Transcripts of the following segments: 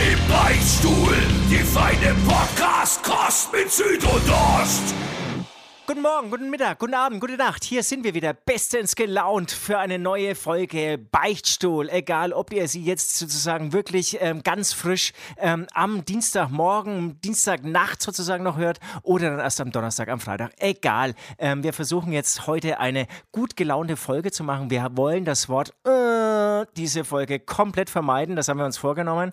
Im Beichtstuhl, die feine Podcast-Kost mit Süd und Ost. Guten Morgen, guten Mittag, guten Abend, gute Nacht. Hier sind wir wieder bestens gelaunt für eine neue Folge Beichtstuhl. Egal, ob ihr sie jetzt sozusagen wirklich ähm, ganz frisch ähm, am Dienstagmorgen, Dienstagnacht sozusagen noch hört oder dann erst am Donnerstag, am Freitag. Egal. Ähm, wir versuchen jetzt heute eine gut gelaunte Folge zu machen. Wir wollen das Wort äh, diese Folge komplett vermeiden. Das haben wir uns vorgenommen.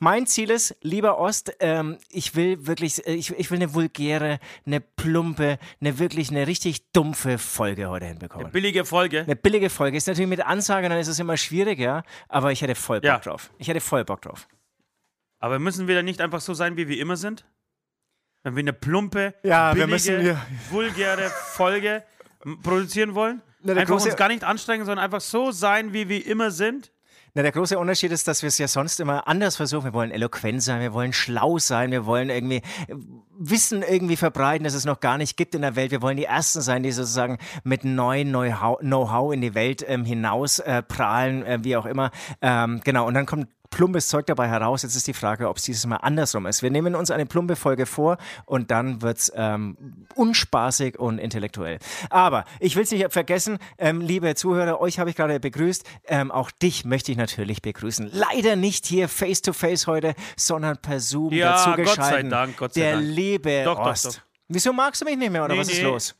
Mein Ziel ist, lieber Ost, ähm, ich will wirklich, äh, ich, ich will eine vulgäre, eine plumpe, eine wirklich, eine richtig dumpfe Folge heute hinbekommen. Eine billige Folge. Eine billige Folge. Ist natürlich mit Ansage, dann ist es immer schwieriger, aber ich hätte voll Bock Ja. drauf. Ich hätte voll Bock drauf. Aber müssen wir dann nicht einfach so sein, wie wir immer sind? Wenn wir eine plumpe, Ja, wir billige, müssen wir- vulgäre Folge produzieren wollen? Na, einfach uns gar nicht anstrengen, sondern einfach so sein, wie wir immer sind? Na, der große Unterschied ist, dass wir es ja sonst immer anders versuchen. Wir wollen eloquent sein, wir wollen schlau sein, wir wollen irgendwie äh, Wissen irgendwie verbreiten, das es noch gar nicht gibt in der Welt. Wir wollen die Ersten sein, die sozusagen mit neuen Know-how in die Welt ähm, hinaus äh, prahlen, äh, wie auch immer. Ähm, genau, und dann kommt plumpes Zeug dabei heraus. Jetzt ist die Frage, ob es dieses Mal andersrum ist. Wir nehmen uns eine plumpe Folge vor und dann wird es ähm, unspaßig und intellektuell. Aber ich will es nicht vergessen, ähm, liebe Zuhörer, euch habe ich gerade begrüßt. Ähm, auch dich möchte ich natürlich begrüßen. Leider nicht hier face to face heute, sondern per Zoom Ja, dazu Gott sei. Dank, Gott sei Der Dank. liebe Doch, doch, Ost. doch. Wieso magst du mich nicht mehr oder Nee, was ist nee. los?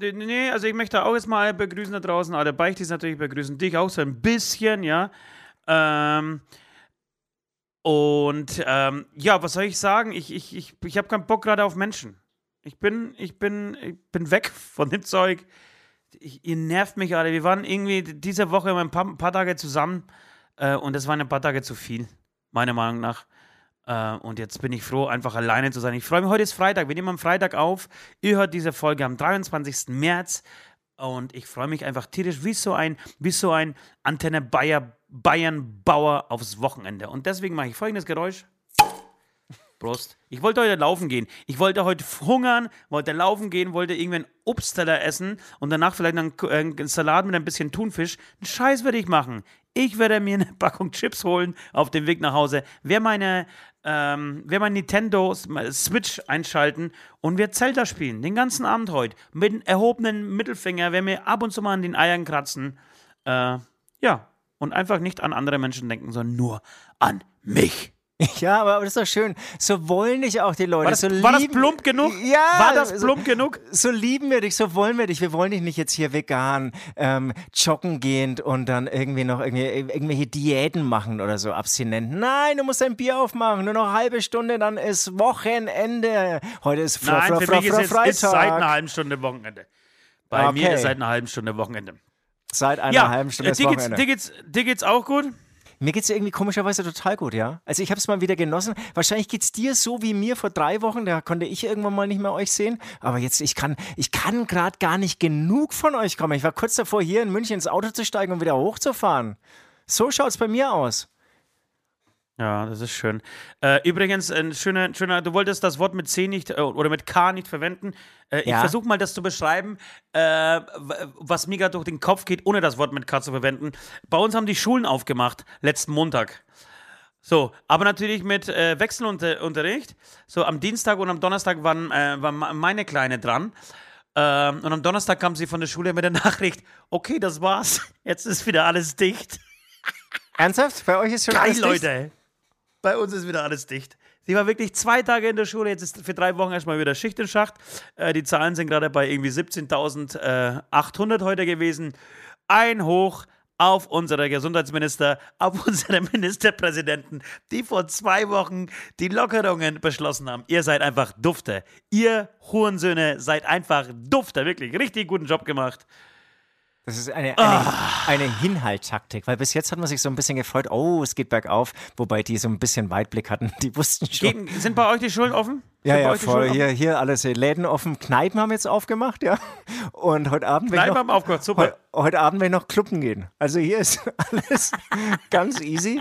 Nee, Nee, also ich möchte auch jetzt mal begrüßen da draußen, alle Beichtis natürlich begrüßen, dich auch so ein bisschen, ja. Ähm, und ähm, ja, was soll ich sagen? Ich, ich, ich, ich habe keinen Bock gerade auf Menschen. Ich bin, ich bin, ich bin weg von dem Zeug. Ich, ihr nervt mich alle. Wir waren irgendwie diese Woche ein paar, ein paar Tage zusammen äh, und das waren ein paar Tage zu viel, meiner Meinung nach. Äh, und jetzt bin ich froh, einfach alleine zu sein. Ich freue mich, heute ist Freitag. Wir nehmen am Freitag auf. Ihr hört diese Folge am 23. März. Und ich freue mich einfach tierisch wie so ein, wie so ein Antenne Bayer, Bayern Bauer aufs Wochenende. Und deswegen mache ich folgendes Geräusch. Prost. Ich wollte heute laufen gehen. Ich wollte heute hungern, wollte laufen gehen, wollte irgendwie einen Obstteller essen und danach vielleicht einen, äh, einen Salat mit ein bisschen Thunfisch. Einen Scheiß werde ich machen. Ich werde mir eine Packung Chips holen auf dem Weg nach Hause. Wer meine, ähm, wer mein Nintendo Switch einschalten und wir Zelda spielen. Den ganzen Abend heute. Mit einem erhobenen Mittelfinger, wer mir ab und zu mal an den Eiern kratzen. Äh, ja. Und einfach nicht an andere Menschen denken, sondern nur an mich. Ja, aber das ist doch schön. So wollen dich auch die Leute. War das, so war das lieben- plump genug? Ja. War das so- plump genug? So lieben wir dich, so wollen wir dich. Wir wollen dich nicht jetzt hier vegan, ähm, joggen gehend und dann irgendwie noch irgendwie, irgendwelche Diäten machen oder so, abstinent. Nein, du musst dein Bier aufmachen. Nur noch eine halbe Stunde, dann ist Wochenende. Heute ist Fre Nein, für mich ist Freitag. ist seit einer halben Stunde Wochenende. Bei mir Okay. ist seit einer halben Stunde Wochenende. Seit einer Ja, halben Stunde äh, dir, geht's, dir, geht's, dir geht's auch gut? Mir geht's irgendwie komischerweise total gut, ja. Also ich habe es mal wieder genossen. Wahrscheinlich geht's dir so wie mir vor drei Wochen. Da konnte ich irgendwann mal nicht mehr euch sehen. Aber jetzt, ich kann, ich kann gerade gar nicht genug von euch kommen. Ich war kurz davor, hier in München ins Auto zu steigen und wieder hochzufahren. So schaut's bei mir aus. Ja, das ist schön. Äh, übrigens, ein schöner, schöner, du wolltest das Wort mit C nicht äh, oder mit K nicht verwenden. Äh, Ich Ja. versuche mal das zu beschreiben, äh, was mir gerade durch den Kopf geht, ohne das Wort mit K zu verwenden. Bei uns haben die Schulen aufgemacht, letzten Montag. So, aber natürlich mit äh, Wechselunterricht. So, am Dienstag und am Donnerstag waren, äh, war meine Kleine dran. Ähm, und am Donnerstag kam sie von der Schule mit der Nachricht: Okay, das war's. Jetzt ist wieder alles dicht. Ernsthaft? Bei euch ist schon Geil, alles dicht? Bei uns ist wieder alles dicht. Sie war wirklich zwei Tage in der Schule, jetzt ist für drei Wochen erstmal wieder Schicht im Schacht. Äh, die Zahlen sind gerade bei irgendwie 17.800 heute gewesen. Ein Hoch auf unsere Gesundheitsminister, auf unsere Ministerpräsidenten, die vor zwei Wochen die Lockerungen beschlossen haben. Ihr seid einfach Dufte. Ihr Hurensöhne seid einfach Dufte. Wirklich, richtig guten Job gemacht. Das ist eine, eine, Ah. eine Hinhalttaktik, weil bis jetzt hat man sich so ein bisschen gefreut, oh, es geht bergauf, wobei die so ein bisschen Weitblick hatten, die wussten schon. Gehen, sind bei euch die Schulen offen? Ja, ja, voll. Hier, hier alles Läden offen. Kneipen haben jetzt aufgemacht, ja. Und heute Abend Kneipen noch, haben aufgemacht, super. Heu, heute Abend werde ich noch Clubben gehen. Also hier ist alles ganz easy.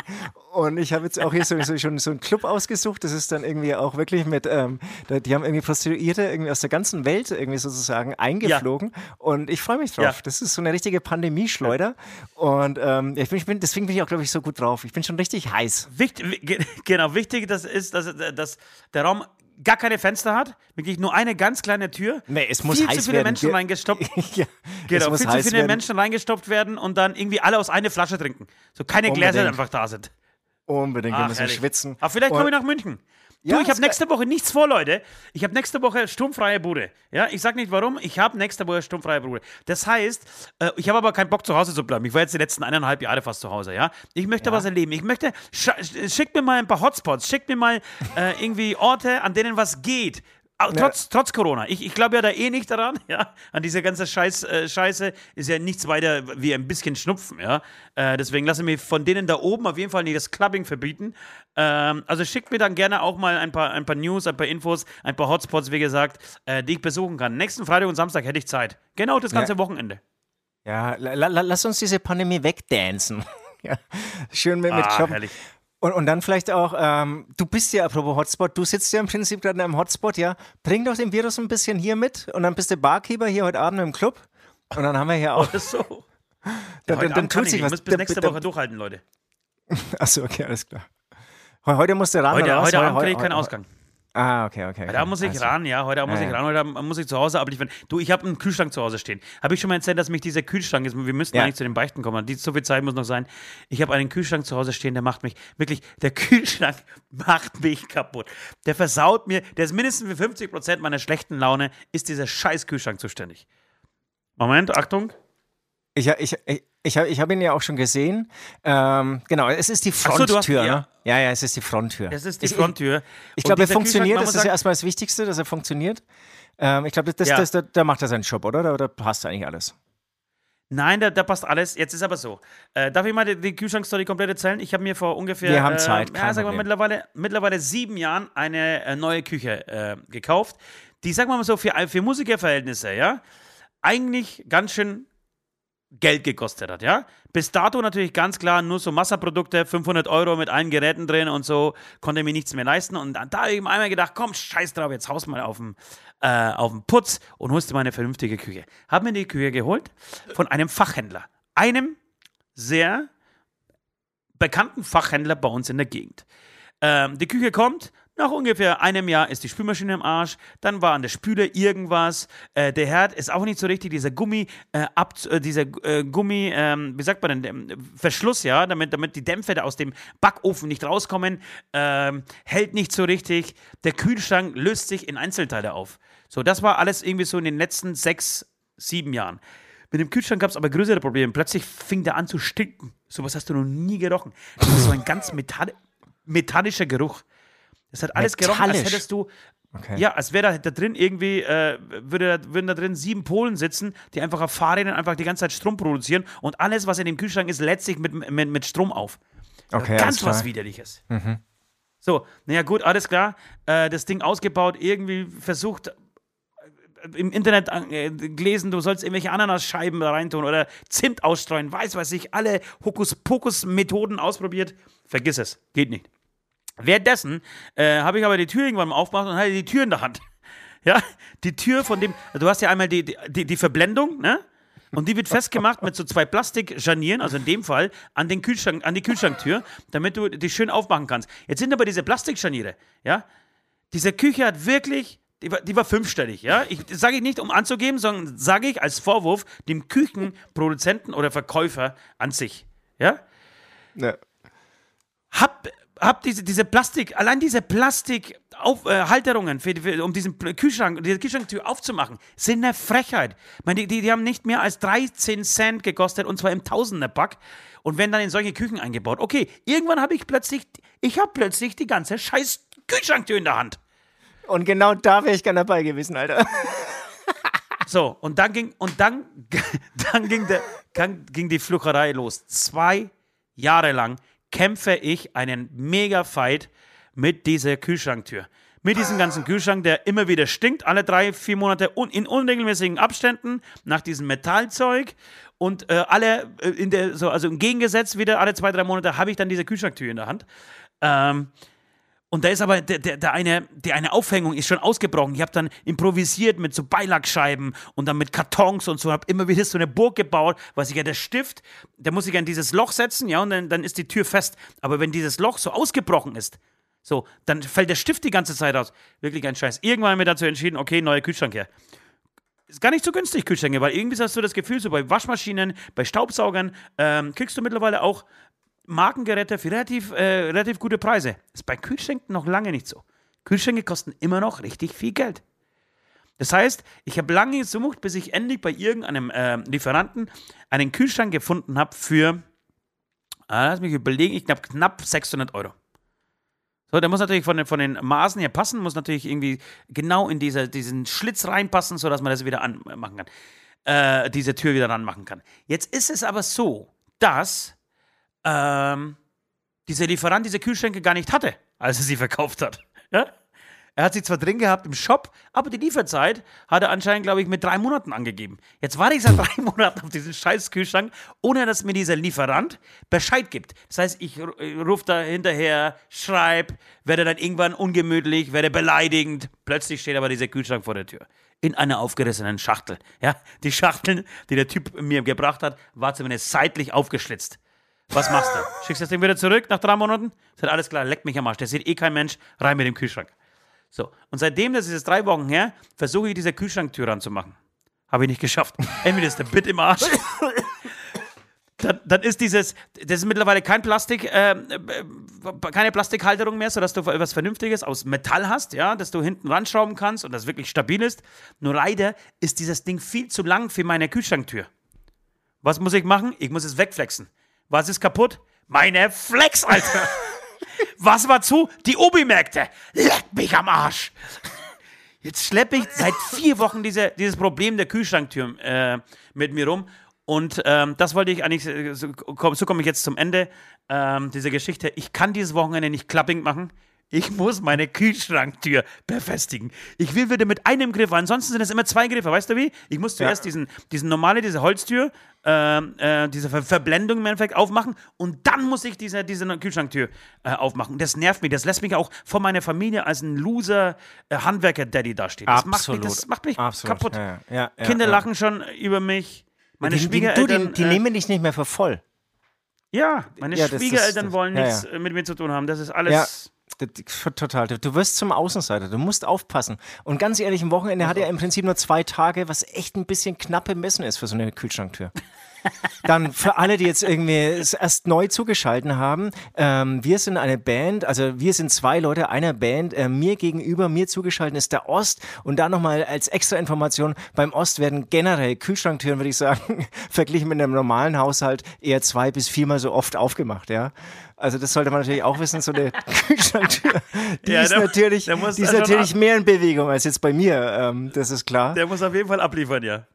Und ich habe jetzt auch hier so, so, schon so einen Club ausgesucht. Das ist dann irgendwie auch wirklich mit, ähm, die haben irgendwie Prostituierte irgendwie aus der ganzen Welt irgendwie sozusagen eingeflogen. Ja. Und ich freue mich drauf. Ja. Das ist so eine richtige Pandemieschleuder. Und ähm, ich bin, ich bin, deswegen bin ich auch, glaube ich, so gut drauf. Ich bin schon richtig heiß. Wichtig, genau, wichtig das ist, dass, dass der Raum gar keine Fenster hat, wirklich nur eine ganz kleine Tür. Nee, es muss viel heiß zu viele werden. Menschen reingestopft. ja, genau, viel zu viele werden. Menschen reingestopft werden und dann irgendwie alle aus einer Flasche trinken. So keine Unbedingt. Gläser einfach da sind. Unbedingt, wir müssen schwitzen. Aber vielleicht komme ich nach München. Ja, du, ich habe nächste Woche nichts vor, Leute. Ich habe nächste Woche sturmfreie Bude. Ja, ich sag nicht warum, ich habe nächste Woche sturmfreie Bude. Das heißt, äh, ich habe aber keinen Bock zu Hause zu bleiben. Ich war jetzt die letzten eineinhalb Jahre fast zu Hause, ja. Ich möchte ja. was erleben. Ich möchte, schickt mir mal ein paar Hotspots, schickt mir mal äh, irgendwie Orte, an denen was geht. Trotz, ja. trotz Corona. Ich, ich glaube ja da eh nicht daran, ja. An dieser ganzen Scheiß, äh, Scheiße ist ja nichts weiter wie ein bisschen Schnupfen, ja. Äh, deswegen lasse ich mir von denen da oben auf jeden Fall nicht das Clubbing verbieten. Ähm, also schickt mir dann gerne auch mal ein paar, ein paar News, ein paar Infos, ein paar Hotspots, wie gesagt, äh, die ich besuchen kann. Nächsten Freitag und Samstag hätte ich Zeit. Genau das ganze ja. Wochenende. Ja, la, la, lass uns diese Pandemie wegdancen. ja. Schön mit, mit ah, Herrlich. Und, und dann vielleicht auch, ähm, du bist ja, apropos Hotspot, du sitzt ja im Prinzip gerade in einem Hotspot, ja. Bring doch den Virus ein bisschen hier mit und dann bist du Barkeeper hier heute Abend im Club. Und dann haben wir hier auch. Oh, so. dann, ja, dann, dann tut sich was. Ich muss bis nächste Woche durchhalten, Leute. Achso, okay, alles klar. Heute musst du ran. Heute, heute Abend kriege ich keinen Ausgang. Ah, okay, okay. Da muss ich also. ran, ja. Heute muss ja, ich ran, heute muss ich zu Hause abliefern. Du, ich habe einen Kühlschrank zu Hause stehen. Habe ich schon mal erzählt, dass mich dieser Kühlschrank ist? Wir müssen ja. eigentlich zu den Beichten kommen. Die, so viel Zeit muss noch sein. Ich habe einen Kühlschrank zu Hause stehen, der macht mich, wirklich, der Kühlschrank macht mich kaputt. Der versaut mir, der ist mindestens für 50 Prozent meiner schlechten Laune, ist dieser scheiß Kühlschrank zuständig. Moment, Achtung. Ich, ich, ich, ich habe ich hab ihn ja auch schon gesehen. Ähm, genau, es ist die Fronttür. So, hast, ja. Ne? ja, ja, es ist die Fronttür. Es ist die Fronttür. Ich, ich glaube, er funktioniert. Das ist ja erstmal das Wichtigste, dass er funktioniert. Ähm, ich glaube, das, ja. das, das, da macht er seinen Job, oder? Da, da passt eigentlich alles. Nein, da, da, passt alles. Jetzt ist aber so. Äh, darf ich mal die, die Kühlschrankstory komplett erzählen? Ich habe mir vor ungefähr. Wir haben Zeit. Äh, ja, sagen wir mittlerweile, mittlerweile sieben Jahren eine äh, neue Küche äh, gekauft. Die, sagen wir mal so, für, für Musikerverhältnisse, ja, eigentlich ganz schön Geld gekostet hat, ja. Bis dato natürlich ganz klar nur so Massaprodukte, 500 Euro mit allen Geräten drin und so, konnte mir nichts mehr leisten. Und da habe ich mir einmal gedacht, komm, scheiß drauf, jetzt haust mal auf den, äh, auf den Putz und holst dir mal eine vernünftige Küche. Hab mir die Küche geholt von einem Fachhändler. Einem sehr bekannten Fachhändler bei uns in der Gegend. Ähm, die Küche kommt, nach ungefähr einem Jahr ist die Spülmaschine im Arsch, dann war an der Spüle irgendwas, äh, der Herd ist auch nicht so richtig, dieser Gummi, äh, ab, äh, dieser äh, Gummi, ähm, wie sagt man denn, Verschluss, ja, damit, damit die Dämpfe da aus dem Backofen nicht rauskommen, ähm, hält nicht so richtig, der Kühlschrank löst sich in Einzelteile auf. So, das war alles irgendwie so in den letzten sechs, sieben Jahren. Mit dem Kühlschrank gab es aber größere Probleme. Plötzlich fing der an zu stinken. Sowas hast du noch nie gerochen. Das ist so ein ganz metall metallischer Geruch. Es hat alles gerochen, als hättest du. Okay. Ja, als wäre da, da, drin irgendwie, äh, würde, würden da drin sieben Polen sitzen, die einfach auf Fahrrädern einfach die ganze Zeit Strom produzieren und alles, was in dem Kühlschrank ist, lädt sich mit, mit, mit Strom auf. Okay, Ganz was Widerliches. Mhm. So, naja, gut, alles klar. Äh, das Ding ausgebaut, irgendwie versucht, äh, im Internet äh, gelesen, du sollst irgendwelche Ananasscheiben da reintun oder Zimt ausstreuen, weiß was ich, alle Hokuspokus-Methoden ausprobiert. Vergiss es, geht nicht. Währenddessen äh, habe ich aber die Tür irgendwann mal aufgemacht und hatte die Tür in der Hand. Ja, die Tür von dem, du hast ja einmal die, die, die Verblendung, ne? Und die wird festgemacht mit so zwei Plastikscharnieren, also in dem Fall an, den Kühlschrank, an die Kühlschranktür, damit du die schön aufmachen kannst. Jetzt sind aber diese Plastikscharniere, ja? Diese Küche hat wirklich, die war, die war fünfstellig, ja? Ich sage ich nicht, um anzugeben, sondern sage ich als Vorwurf dem Küchenproduzenten oder Verkäufer an sich, ja? Ja. Hab hab diese, diese Plastik, allein diese Plastikhalterungen, äh, um diesen Kühlschrank, diese Kühlschranktür aufzumachen, sind eine Frechheit. Ich meine, die, die, die haben nicht mehr als 13 Cent gekostet und zwar im Tausenderpack und werden dann in solche Küchen eingebaut. Okay, irgendwann habe ich plötzlich, ich habe plötzlich die ganze scheiß Kühlschranktür in der Hand. Und genau da wäre ich gerne dabei gewesen, Alter. So, und dann ging, und dann, dann ging, der, dann ging die Flucherei los. Zwei Jahre lang kämpfe ich einen Mega-Fight mit dieser Kühlschranktür. mit diesem ganzen Kühlschrank, der immer wieder stinkt, alle drei, vier Monate un in unregelmäßigen Abständen nach diesem Metallzeug. Und äh, alle äh, in der, so, also im Gegensatz wieder alle zwei, drei Monate habe ich dann diese Kühlschranktür in der Hand. Ähm, und da ist aber der, der, der eine, die eine Aufhängung ist schon ausgebrochen. Ich habe dann improvisiert mit so Beilagscheiben und dann mit Kartons und so, habe immer wieder so eine Burg gebaut, was ich ja der Stift, der muss ich ja in dieses Loch setzen, ja, und dann, dann ist die Tür fest. Aber wenn dieses Loch so ausgebrochen ist, so, dann fällt der Stift die ganze Zeit aus. Wirklich ein Scheiß. Irgendwann haben wir dazu entschieden, okay, neuer Kühlschrank her. Ist gar nicht so günstig, Kühlschränke, weil irgendwie hast du das Gefühl, so bei Waschmaschinen, bei Staubsaugern, ähm, kriegst du mittlerweile auch Markengeräte für relativ, äh, relativ gute Preise. Ist bei Kühlschränken noch lange nicht so. Kühlschränke kosten immer noch richtig viel Geld. Das heißt, ich habe lange gesucht, bis ich endlich bei irgendeinem äh, Lieferanten einen Kühlschrank gefunden habe für, äh, lass mich überlegen, ich glaube knapp 600 Euro. So, der muss natürlich von den, von den Maßen her passen, muss natürlich irgendwie genau in diese, diesen Schlitz reinpassen, sodass man das wieder anmachen kann. Äh, diese Tür wieder ranmachen kann. Jetzt ist es aber so, dass ähm, dieser Lieferant diese Kühlschränke gar nicht hatte, als er sie verkauft hat. Ja? Er hat sie zwar drin gehabt im Shop, aber die Lieferzeit hat er anscheinend, glaube ich, mit drei Monaten angegeben. Jetzt warte ich seit drei Monaten auf diesen scheiß Kühlschrank, ohne dass mir dieser Lieferant Bescheid gibt. Das heißt, ich rufe da hinterher, schreibe, werde dann irgendwann ungemütlich, werde beleidigend. Plötzlich steht aber dieser Kühlschrank vor der Tür. In einer aufgerissenen Schachtel. Ja, die Schachtel, die der Typ mir gebracht hat, war zumindest seitlich aufgeschlitzt. Was machst du? Schickst du das Ding wieder zurück nach drei Monaten? Sagt alles klar, leck mich am Arsch. Der sieht eh kein Mensch, rein mit dem Kühlschrank. So, und seitdem, das ist jetzt drei Wochen her, versuche ich diese Kühlschranktür ranzumachen. Habe ich nicht geschafft. Entweder ist der Bit im Arsch. Dann, dann, ist dieses, das ist mittlerweile kein Plastik, äh, äh, keine Plastikhalterung mehr, sodass du etwas Vernünftiges aus Metall hast, ja, dass du hinten ranschrauben kannst und das wirklich stabil ist. Nur leider ist dieses Ding viel zu lang für meine Kühlschranktür. Was muss ich machen? Ich muss es wegflexen. Was ist kaputt? Meine Flex, Alter. Was war zu? Die Obi-Märkte. Leck mich am Arsch. Jetzt schleppe ich seit vier Wochen diese, dieses Problem der Kühlschranktür äh, mit mir rum. Und ähm, das wollte ich eigentlich, äh, so, so komme ich jetzt zum Ende ähm, dieser Geschichte. Ich kann dieses Wochenende nicht Klapping machen. Ich muss meine Kühlschranktür befestigen. Ich will wieder mit einem Griff, ansonsten sind es immer zwei Griffe. Weißt du wie? Ich muss zuerst ja. diesen, diesen normale, diese Holztür, äh, äh, diese Ver Verblendung im Endeffekt aufmachen und dann muss ich diese, diese Kühlschranktür äh, aufmachen. Das nervt mich. Das lässt mich auch vor meiner Familie als ein Loser äh, Handwerker-Daddy dastehen. Das Absolut. macht mich, das macht mich Absolut. kaputt. Ja, ja, ja, Kinder lachen schon über mich. Meine die, die, du, die, die äh, nehmen dich nicht mehr für voll. ja, meine Schwiegereltern wollen nichts äh, mit mir zu tun haben. Das ist alles. Total. Du wirst zum Außenseiter. Du musst aufpassen. Und ganz ehrlich, ein Wochenende hat ja im Prinzip nur zwei Tage, was echt ein bisschen knapp bemessen ist für so eine Kühlschranktür. Dann für alle, die jetzt irgendwie es erst neu zugeschalten haben, ähm, wir sind eine Band, also wir sind zwei Leute einer Band. Äh, mir gegenüber, mir zugeschaltet ist der Ost. Und da nochmal als extra Information, beim Ost werden generell Kühlschranktüren, würde ich sagen, verglichen mit einem normalen Haushalt eher zwei bis viermal so oft aufgemacht, ja. Also das sollte man natürlich auch wissen, so eine Kühlschranktür, die Ja, ist der- natürlich, der die ist natürlich mehr in Bewegung als jetzt bei mir, ähm, das ist klar. Der muss auf jeden Fall abliefern, ja.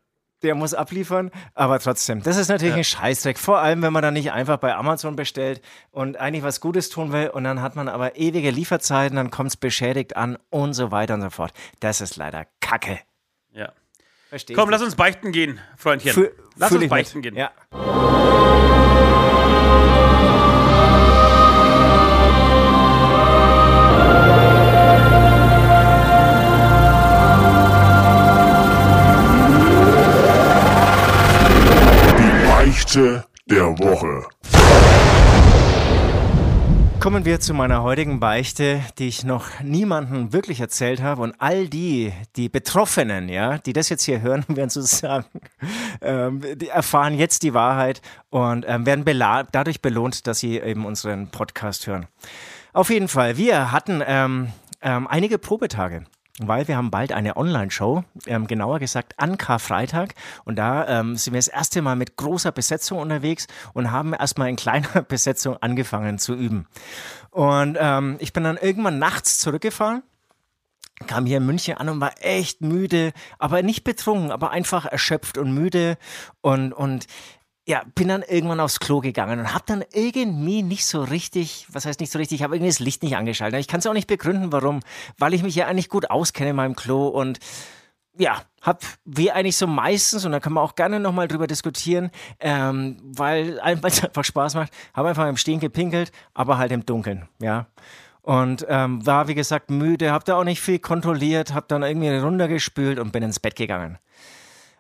Der muss abliefern, aber trotzdem, das ist natürlich ein Scheißdreck. Vor allem, wenn man dann nicht einfach bei Amazon bestellt und eigentlich was Gutes tun will und dann hat man aber ewige Lieferzeiten, dann kommt es beschädigt an und so weiter und so fort. Das ist leider Kacke. ja. Verstehe Komm, lass uns beichten gehen, Freundchen. Fü lass uns ich beichten mit. gehen. Ja. Die Beichte der Woche. Kommen wir zu meiner heutigen Beichte, die ich noch niemandem wirklich erzählt habe. Und all die, die Betroffenen, ja, die das jetzt hier hören, werden sozusagen, ähm, die erfahren jetzt die Wahrheit und ähm, werden dadurch belohnt, dass sie eben unseren Podcast hören. Auf jeden Fall, wir hatten ähm, ähm, einige Probetage. Weil wir haben bald eine Online-Show, ähm, genauer gesagt an Karfreitag. Und da ähm, sind wir das erste Mal mit großer Besetzung unterwegs und haben erstmal in kleiner Besetzung angefangen zu üben. Und ähm, ich bin dann irgendwann nachts zurückgefahren kam hier in München an und war echt müde, aber nicht betrunken, aber einfach erschöpft und müde und, und ja, bin dann irgendwann aufs Klo gegangen und habe dann irgendwie nicht so richtig, was heißt nicht so richtig, ich habe irgendwie das Licht nicht angeschaltet. Ich kann es auch nicht begründen, warum, weil ich mich ja eigentlich gut auskenne in meinem Klo und ja, hab wie eigentlich so meistens, und da kann man auch gerne nochmal drüber diskutieren, ähm, weil es einfach Spaß macht, habe einfach im Stehen gepinkelt, aber halt im Dunkeln, ja. Und ähm, war, wie gesagt, müde, hab da auch nicht viel kontrolliert, hab dann irgendwie runtergespült und bin ins Bett gegangen.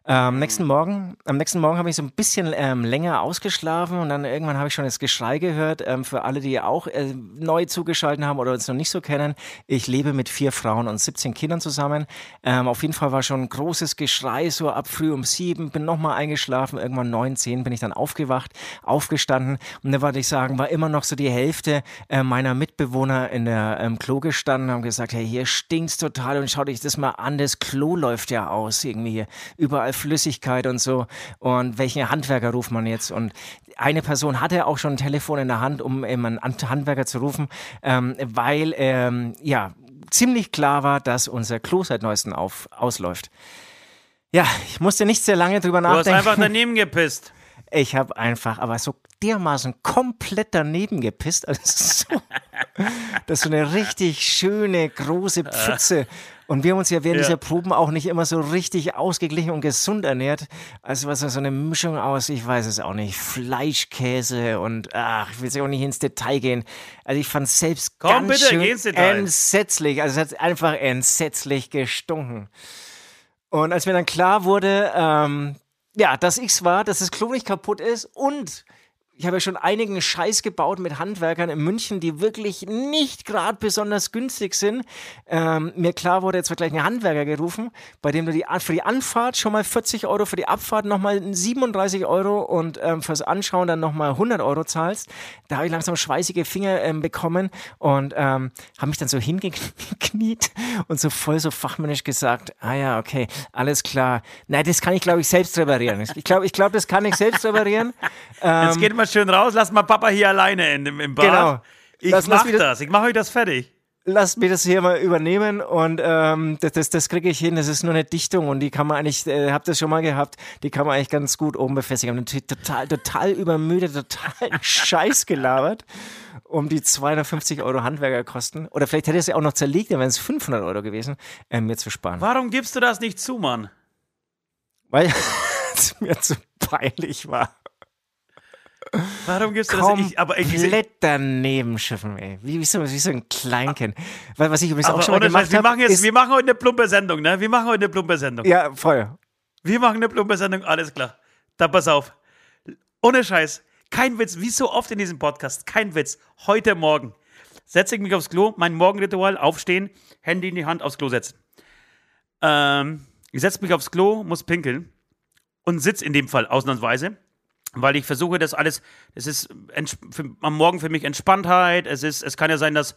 Am nächsten Morgen, am nächsten Morgen habe ich so ein bisschen ähm, länger ausgeschlafen und dann irgendwann habe ich schon das Geschrei gehört. Ähm, für alle, die auch äh, neu zugeschaltet haben oder uns noch nicht so kennen, ich lebe mit vier Frauen und 17 Kindern zusammen. Ähm, auf jeden Fall war schon ein großes Geschrei, so ab früh um sieben, bin nochmal eingeschlafen, irgendwann neun, zehn bin ich dann aufgewacht, aufgestanden und da wollte ich sagen, war immer noch so die Hälfte äh, meiner Mitbewohner in der ähm, Klo gestanden und haben gesagt, hey, hier stinkt's total und schau dich das mal an, das Klo läuft ja aus irgendwie hier. Überall Flüssigkeit und so. Und welchen Handwerker ruft man jetzt? Und eine Person hatte auch schon ein Telefon in der Hand, um eben einen Handwerker zu rufen, ähm, weil ähm, ja ziemlich klar war, dass unser Klo seit neuestem auf, ausläuft. Ja, ich musste nicht sehr lange drüber nachdenken. Du hast einfach daneben gepisst. Ich habe einfach aber so dermaßen komplett daneben gepisst. Also so, das ist so eine richtig schöne große Pfütze. Und wir haben uns ja während ja. dieser Proben auch nicht immer so richtig ausgeglichen und gesund ernährt. Also was so eine Mischung aus, ich weiß es auch nicht, Fleischkäse und ach, ich will jetzt auch nicht ins Detail gehen. Also ich fand es selbst Komm, ganz bitte, schön entsetzlich. Also es hat einfach entsetzlich gestunken. Und als mir dann klar wurde, ähm, ja, dass ich's war, dass das Klo nicht kaputt ist und ich habe ja schon einigen Scheiß gebaut mit Handwerkern in München, die wirklich nicht gerade besonders günstig sind. Ähm, mir klar wurde, jetzt wird gleich ein Handwerker gerufen, bei dem du die, für die Anfahrt schon mal 40 Euro, für die Abfahrt nochmal 37 Euro und ähm, fürs Anschauen dann nochmal 100 Euro zahlst. Da habe ich langsam schweißige Finger ähm, bekommen und ähm, habe mich dann so hingekniet und so voll so fachmännisch gesagt, ah ja, okay, alles klar. Nein, das kann ich glaube ich selbst reparieren. Ich glaube, ich glaube, das kann ich selbst reparieren. Jetzt geht mal schön raus, lass mal Papa hier alleine in, im Bad. Genau. Ich lass, mach lass das, ich mache euch das fertig. Lass mir das hier mal übernehmen und ähm, das, das, das kriege ich hin. Das ist nur eine Dichtung und die kann man eigentlich, äh, habt das schon mal gehabt, die kann man eigentlich ganz gut oben befestigen. Und natürlich total, total übermüdet, total Scheiß gelabert um die 250 Euro Handwerkerkosten. Oder vielleicht hätte es ja auch noch zerlegt, dann wären es 500 Euro gewesen, äh, mir zu sparen. Warum gibst du das nicht zu, Mann? Weil es mir zu peinlich war. Warum gibst du das? Ich, aber ich, Komplett daneben schiffen, ey. Wie, wie, so, wie so ein Kleinkind. Weil, was ich übrigens auch schon mal gemacht habe. Wir, wir machen heute eine plumpe Sendung, ne? Wir machen heute eine plumpe Sendung. Ja, voll. Wir machen eine plumpe Sendung, alles klar. Da pass auf. Ohne Scheiß. Kein Witz, wie so oft in diesem Podcast. Kein Witz. Heute Morgen setze ich mich aufs Klo, mein Morgenritual, aufstehen, Handy in die Hand, aufs Klo setzen. Ähm, ich setze mich aufs Klo, muss pinkeln und sitze in dem Fall ausnahmsweise weil ich versuche, das alles, es ist für, am Morgen für mich Entspanntheit, es ist, es kann ja sein, dass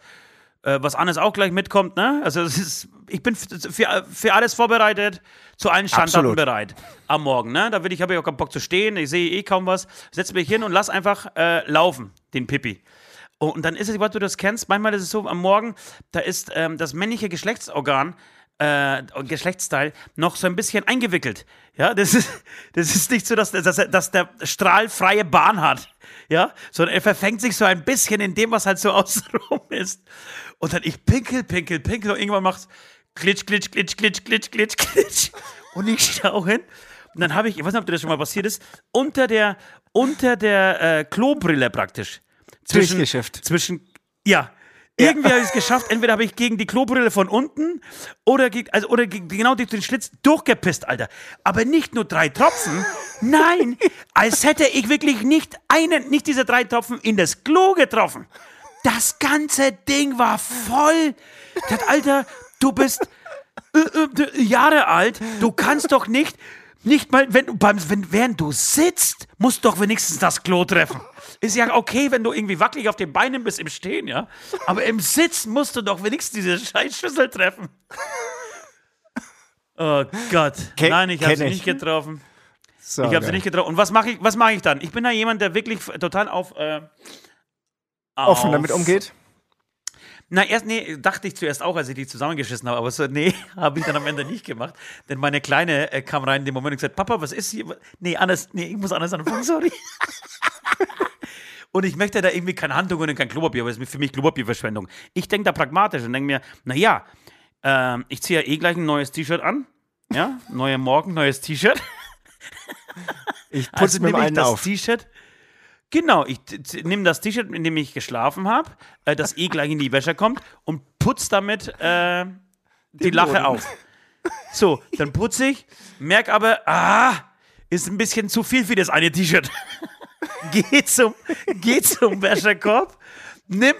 äh, was anderes auch gleich mitkommt, ne? Also es ist, ich bin für, für alles vorbereitet, zu allen Standarten bereit am Morgen, ne? Da will ich, habe ich auch keinen Bock zu stehen, ich sehe eh kaum was, setze mich hin und lass einfach äh, laufen, den Pipi. Und dann ist es, was du das kennst, manchmal ist es so, am Morgen, da ist ähm, das männliche Geschlechtsorgan äh, Geschlechtsteil noch so ein bisschen eingewickelt. Ja, das ist, das ist nicht so, dass, dass, dass der Strahl freie Bahn hat. Ja, sondern er verfängt sich so ein bisschen in dem, was halt so außenrum ist. Und dann ich pinkel, pinkel, pinkel und irgendwann macht's klitsch, klitsch, klitsch, klitsch, klitsch, klitsch, klitsch. Und ich schaue hin. Und dann habe ich, ich weiß nicht, ob dir das schon mal passiert ist, unter der, unter der äh, Klobrille praktisch. Zwischen, zwischen, ja, irgendwie habe ich es geschafft. Entweder habe ich gegen die Klobrille von unten oder, also, oder genau durch den Schlitz durchgepisst, Alter. Aber nicht nur drei Tropfen. Nein, als hätte ich wirklich nicht einen, nicht diese drei Tropfen in das Klo getroffen. Das ganze Ding war voll. Das, Alter, du bist äh, äh, Jahre alt. Du kannst doch nicht nicht mal, wenn, beim, wenn, während du sitzt, musst du doch wenigstens das Klo treffen. Ist ja okay, wenn du irgendwie wackelig auf den Beinen bist im Stehen, ja. Aber im Sitzen musst du doch wenigstens diese Scheißschüssel treffen. Oh Gott. Ken, Nein, ich habe sie nicht getroffen. So, ich habe sie nicht getroffen. Und was mache ich, was ich dann? Ich bin da jemand, der wirklich total auf, äh, auf offen damit umgeht. Na, erst, nee, dachte ich zuerst auch, als ich die zusammengeschissen habe, aber so, nee, habe ich dann am Ende nicht gemacht. Denn meine Kleine äh, kam rein in dem Moment und gesagt, Papa, was ist hier? Nee, anders, nee, ich muss anders anfangen, sorry. und ich möchte da irgendwie kein Handtuch und kein Klopapier, weil es ist für mich Klopapierverschwendung. Ich denke da pragmatisch und denke mir, naja, ähm, ich ziehe ja eh gleich ein neues T-Shirt an. Ja, neuer Morgen, neues T-Shirt. Ich putze also mir einen das T-Shirt. Genau, ich nehme das T-Shirt, in dem ich geschlafen habe, äh, das eh gleich in die Wäsche kommt und putze damit äh, die Den Lache Boden. auf. So, dann putze ich, merke aber, ah, ist ein bisschen zu viel für das eine T-Shirt. Geh, zum, geh zum Wäschekorb, nimm,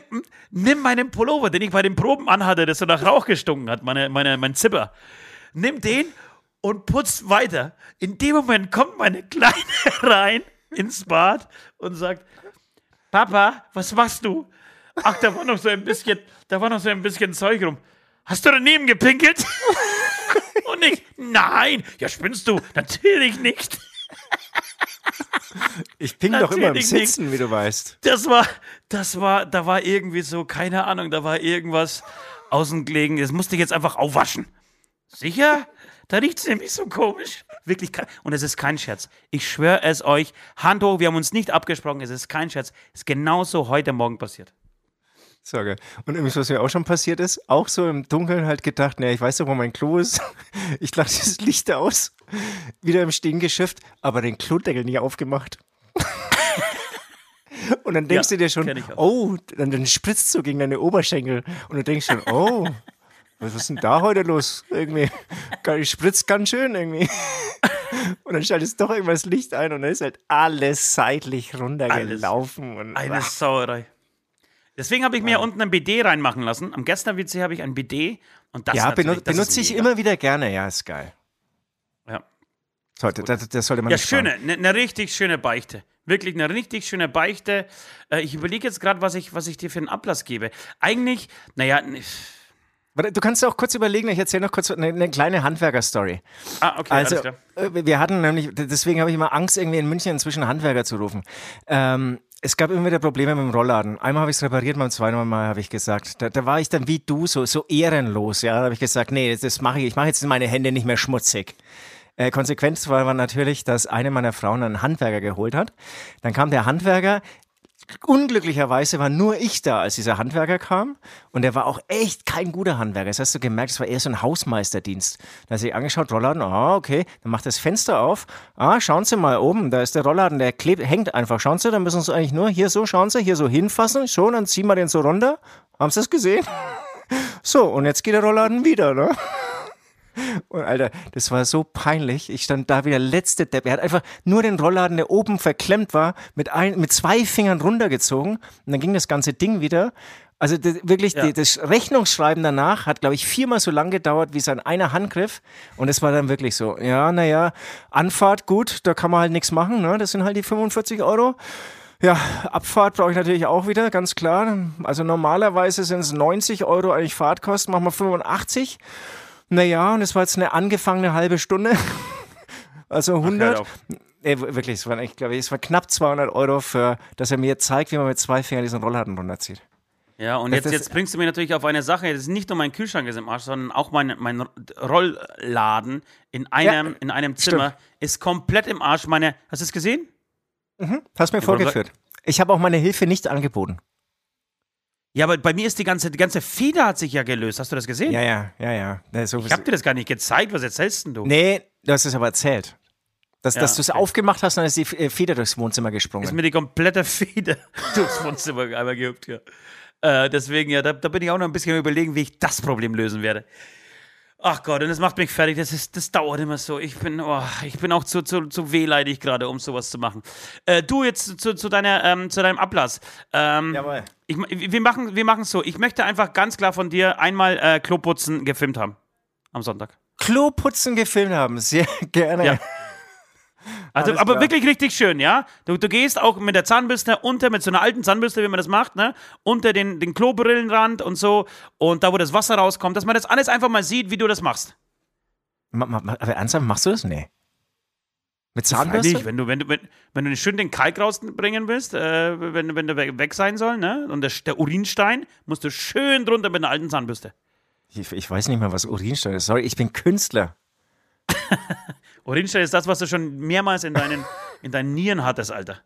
nimm meinen Pullover, den ich bei den Proben anhatte, das so nach Rauch gestunken hat, meine, meine, mein Zipper. Nimm den und putzt weiter. In dem Moment kommt meine Kleine rein ins Bad und sagt, Papa, was machst du? Ach, da war noch so ein bisschen, da war noch so ein bisschen Zeug rum. Hast du daneben gepinkelt? und ich, nein, ja spinnst du, natürlich nicht. Ich ping doch immer im Sitzen, nicht. wie du weißt. Das war, das war, da war irgendwie so, keine Ahnung, da war irgendwas außen gelegen. Das musste ich jetzt einfach aufwaschen. Sicher? Da riecht es nämlich so komisch. Wirklich, und es ist kein Scherz. Ich schwöre es euch, Hand hoch, wir haben uns nicht abgesprochen, es ist kein Scherz. Es ist genauso heute Morgen passiert. So, geil. Und übrigens, was mir auch schon passiert ist, auch so im Dunkeln halt gedacht, naja, ich weiß doch, wo mein Klo ist. Ich lasse das Licht aus, wieder im Stehen geschifft, aber den Klodeckel nicht aufgemacht. Und dann denkst ja, du dir schon, oh, dann, dann spritzt so gegen deine Oberschenkel. Und du denkst schon, oh, was ist denn da heute los? Irgendwie, spritzt ganz schön irgendwie. Und dann schaltest du doch irgendwas Licht ein und dann ist halt alles seitlich runtergelaufen. Alles. Und, Eine Sauerei. Deswegen habe ich mir unten ein BD reinmachen lassen. Am Gäster-WC habe ich ein BD und das Ja, benu das benutze ich immer wieder gerne. Ja, ist geil. Ja. So, das, das, sollte man Ja, schöne, eine ne richtig schöne Beichte. Wirklich eine richtig schöne Beichte. Äh, ich überlege jetzt gerade, was ich, was ich dir für einen Ablass gebe. Eigentlich, naja, Du kannst auch kurz überlegen, ich erzähle noch kurz eine, eine kleine Handwerker-Story. Ah, okay. Also, äh, wir hatten nämlich, deswegen habe ich immer Angst, irgendwie in München inzwischen Handwerker zu rufen. Ähm, es gab immer wieder Probleme mit dem Rollladen. Einmal habe ich es repariert, beim zweiten Mal habe ich gesagt, da, da, war ich dann wie du, so, so ehrenlos. Ja, da habe ich gesagt, nee, das, mache ich, ich mache jetzt meine Hände nicht mehr schmutzig. Äh, Konsequenz war natürlich, dass eine meiner Frauen einen Handwerker geholt hat. Dann kam der Handwerker, unglücklicherweise war nur ich da, als dieser Handwerker kam. Und er war auch echt kein guter Handwerker. Das hast du gemerkt, es war eher so ein Hausmeisterdienst. Da hat sich angeschaut, Rollladen, ah, okay, dann macht das Fenster auf. Ah, schauen Sie mal oben, da ist der Rollladen, der klebt, hängt einfach. Schauen Sie, dann müssen Sie eigentlich nur hier so, schauen Sie, hier so hinfassen. Schon, dann ziehen wir den so runter. Haben Sie das gesehen? So, und jetzt geht der Rollladen wieder, ne? Und Alter, das war so peinlich. Ich stand da wie der letzte Depp. Er hat einfach nur den Rollladen, der oben verklemmt war, mit, ein, mit zwei Fingern runtergezogen. Und dann ging das ganze Ding wieder. Also das, wirklich, ja. die, das Rechnungsschreiben danach hat, glaube ich, viermal so lang gedauert wie sein einer Handgriff. Und es war dann wirklich so, ja, naja, Anfahrt, gut, da kann man halt nichts machen. Ne? Das sind halt die 45 Euro. Ja, Abfahrt brauche ich natürlich auch wieder, ganz klar. Also normalerweise sind es 90 Euro eigentlich Fahrtkosten, machen wir 85. Naja, und es war jetzt eine angefangene halbe Stunde. also 100. Ach, nee, wirklich, es war, ich glaube, es war knapp 200 Euro für, dass er mir zeigt, wie man mit zwei Fingern diesen Rollladen runterzieht. Ja, und jetzt, jetzt bringst du mir natürlich auf eine Sache, das ist nicht nur mein Kühlschrank ist im Arsch, sondern auch mein, mein Rollladen in einem, ja, in einem Zimmer stimmt. ist komplett im Arsch. Meine, hast du es gesehen? Mhm, hast mir ja, vorgeführt. Ich habe auch meine Hilfe nicht angeboten. Ja, aber bei mir ist die ganze, die ganze Feder hat sich ja gelöst. Hast du das gesehen? Ja, ja, ja, ja. ja so ich hab dir das gar nicht gezeigt. Was erzählst denn du? Nee, du hast es aber erzählt. Dass, ja, dass du es okay. aufgemacht hast, dann ist die äh, Feder durchs Wohnzimmer gesprungen. Ist mir die komplette Feder durchs Wohnzimmer einmal gehüpft, ja. Äh, deswegen, ja, da, da, bin ich auch noch ein bisschen überlegen, wie ich das Problem lösen werde. Ach Gott, und das macht mich fertig. Das, ist, das dauert immer so. Ich bin, oh, ich bin auch zu, zu, zu wehleidig gerade, um sowas zu machen. Äh, du jetzt zu, zu, deiner, ähm, zu deinem Ablass. Ähm, Jawohl. Ich, wir machen wir es so. Ich möchte einfach ganz klar von dir einmal äh, Kloputzen gefilmt haben. Am Sonntag. Kloputzen gefilmt haben, sehr gerne. Ja. Also, aber wirklich richtig schön, ja? Du, du gehst auch mit der Zahnbürste unter, mit so einer alten Zahnbürste, wie man das macht, ne? Unter den, den Klobrillenrand und so. Und da, wo das Wasser rauskommt, dass man das alles einfach mal sieht, wie du das machst. Ma, ma, aber ernsthaft, machst du das? Nee. Mit Zahnbürste? Freilich, wenn du, wenn du, wenn, wenn du schön den Kalk rausbringen willst, äh, wenn, wenn der weg, sein soll, ne? Und der, der Urinstein, musst du schön drunter mit einer alten Zahnbürste. Ich, ich weiß nicht mehr, was Urinstein ist. Sorry, ich bin Künstler. Urinstein ist das, was du schon mehrmals in deinen, in deinen Nieren hattest, Alter.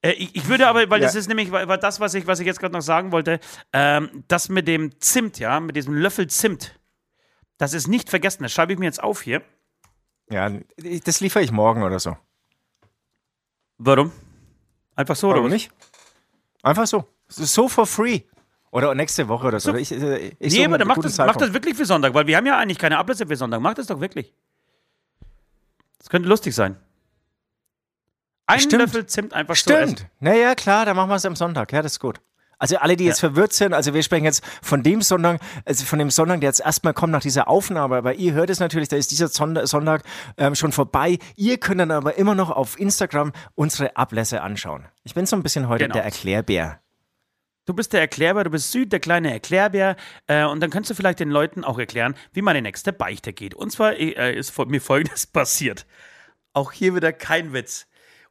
Äh, ich, ich, würde aber, weil ja. das ist nämlich weil, weil das, was ich, was ich jetzt gerade noch sagen wollte, ähm, das mit dem Zimt, ja, mit diesem Löffel Zimt, das ist nicht vergessen. Das schreibe ich mir jetzt auf hier. Ja, das liefere ich morgen oder so. Warum? Einfach so, Warum oder nicht? Einfach so. So for free. Oder nächste Woche oder so. so. Ich, äh, ich nee, so aber dann mach das, mach das wirklich für Sonntag, weil wir haben ja eigentlich keine Ablässe für Sonntag. Mach das doch wirklich. Das könnte lustig sein. Ein Stimmt. Löffel Zimt einfach Stimmt. so essen. Naja, klar, dann machen wir es am Sonntag. Ja, das ist gut. Also alle, die jetzt ja. verwirrt sind, also wir sprechen jetzt von dem Sonntag, also von dem Sonntag, der jetzt erstmal kommt nach dieser Aufnahme, aber ihr hört es natürlich, da ist dieser Sonntag ähm, schon vorbei. Ihr könnt dann aber immer noch auf Instagram unsere Ablässe anschauen. Ich bin so ein bisschen heute genau. der Erklärbär. Du bist der Erklärbär, du bist Süd, der kleine Erklärbär. Äh, und dann kannst du vielleicht den Leuten auch erklären, wie meine nächste Beichte geht. Und zwar äh, ist mir folgendes passiert. Auch hier wieder kein Witz.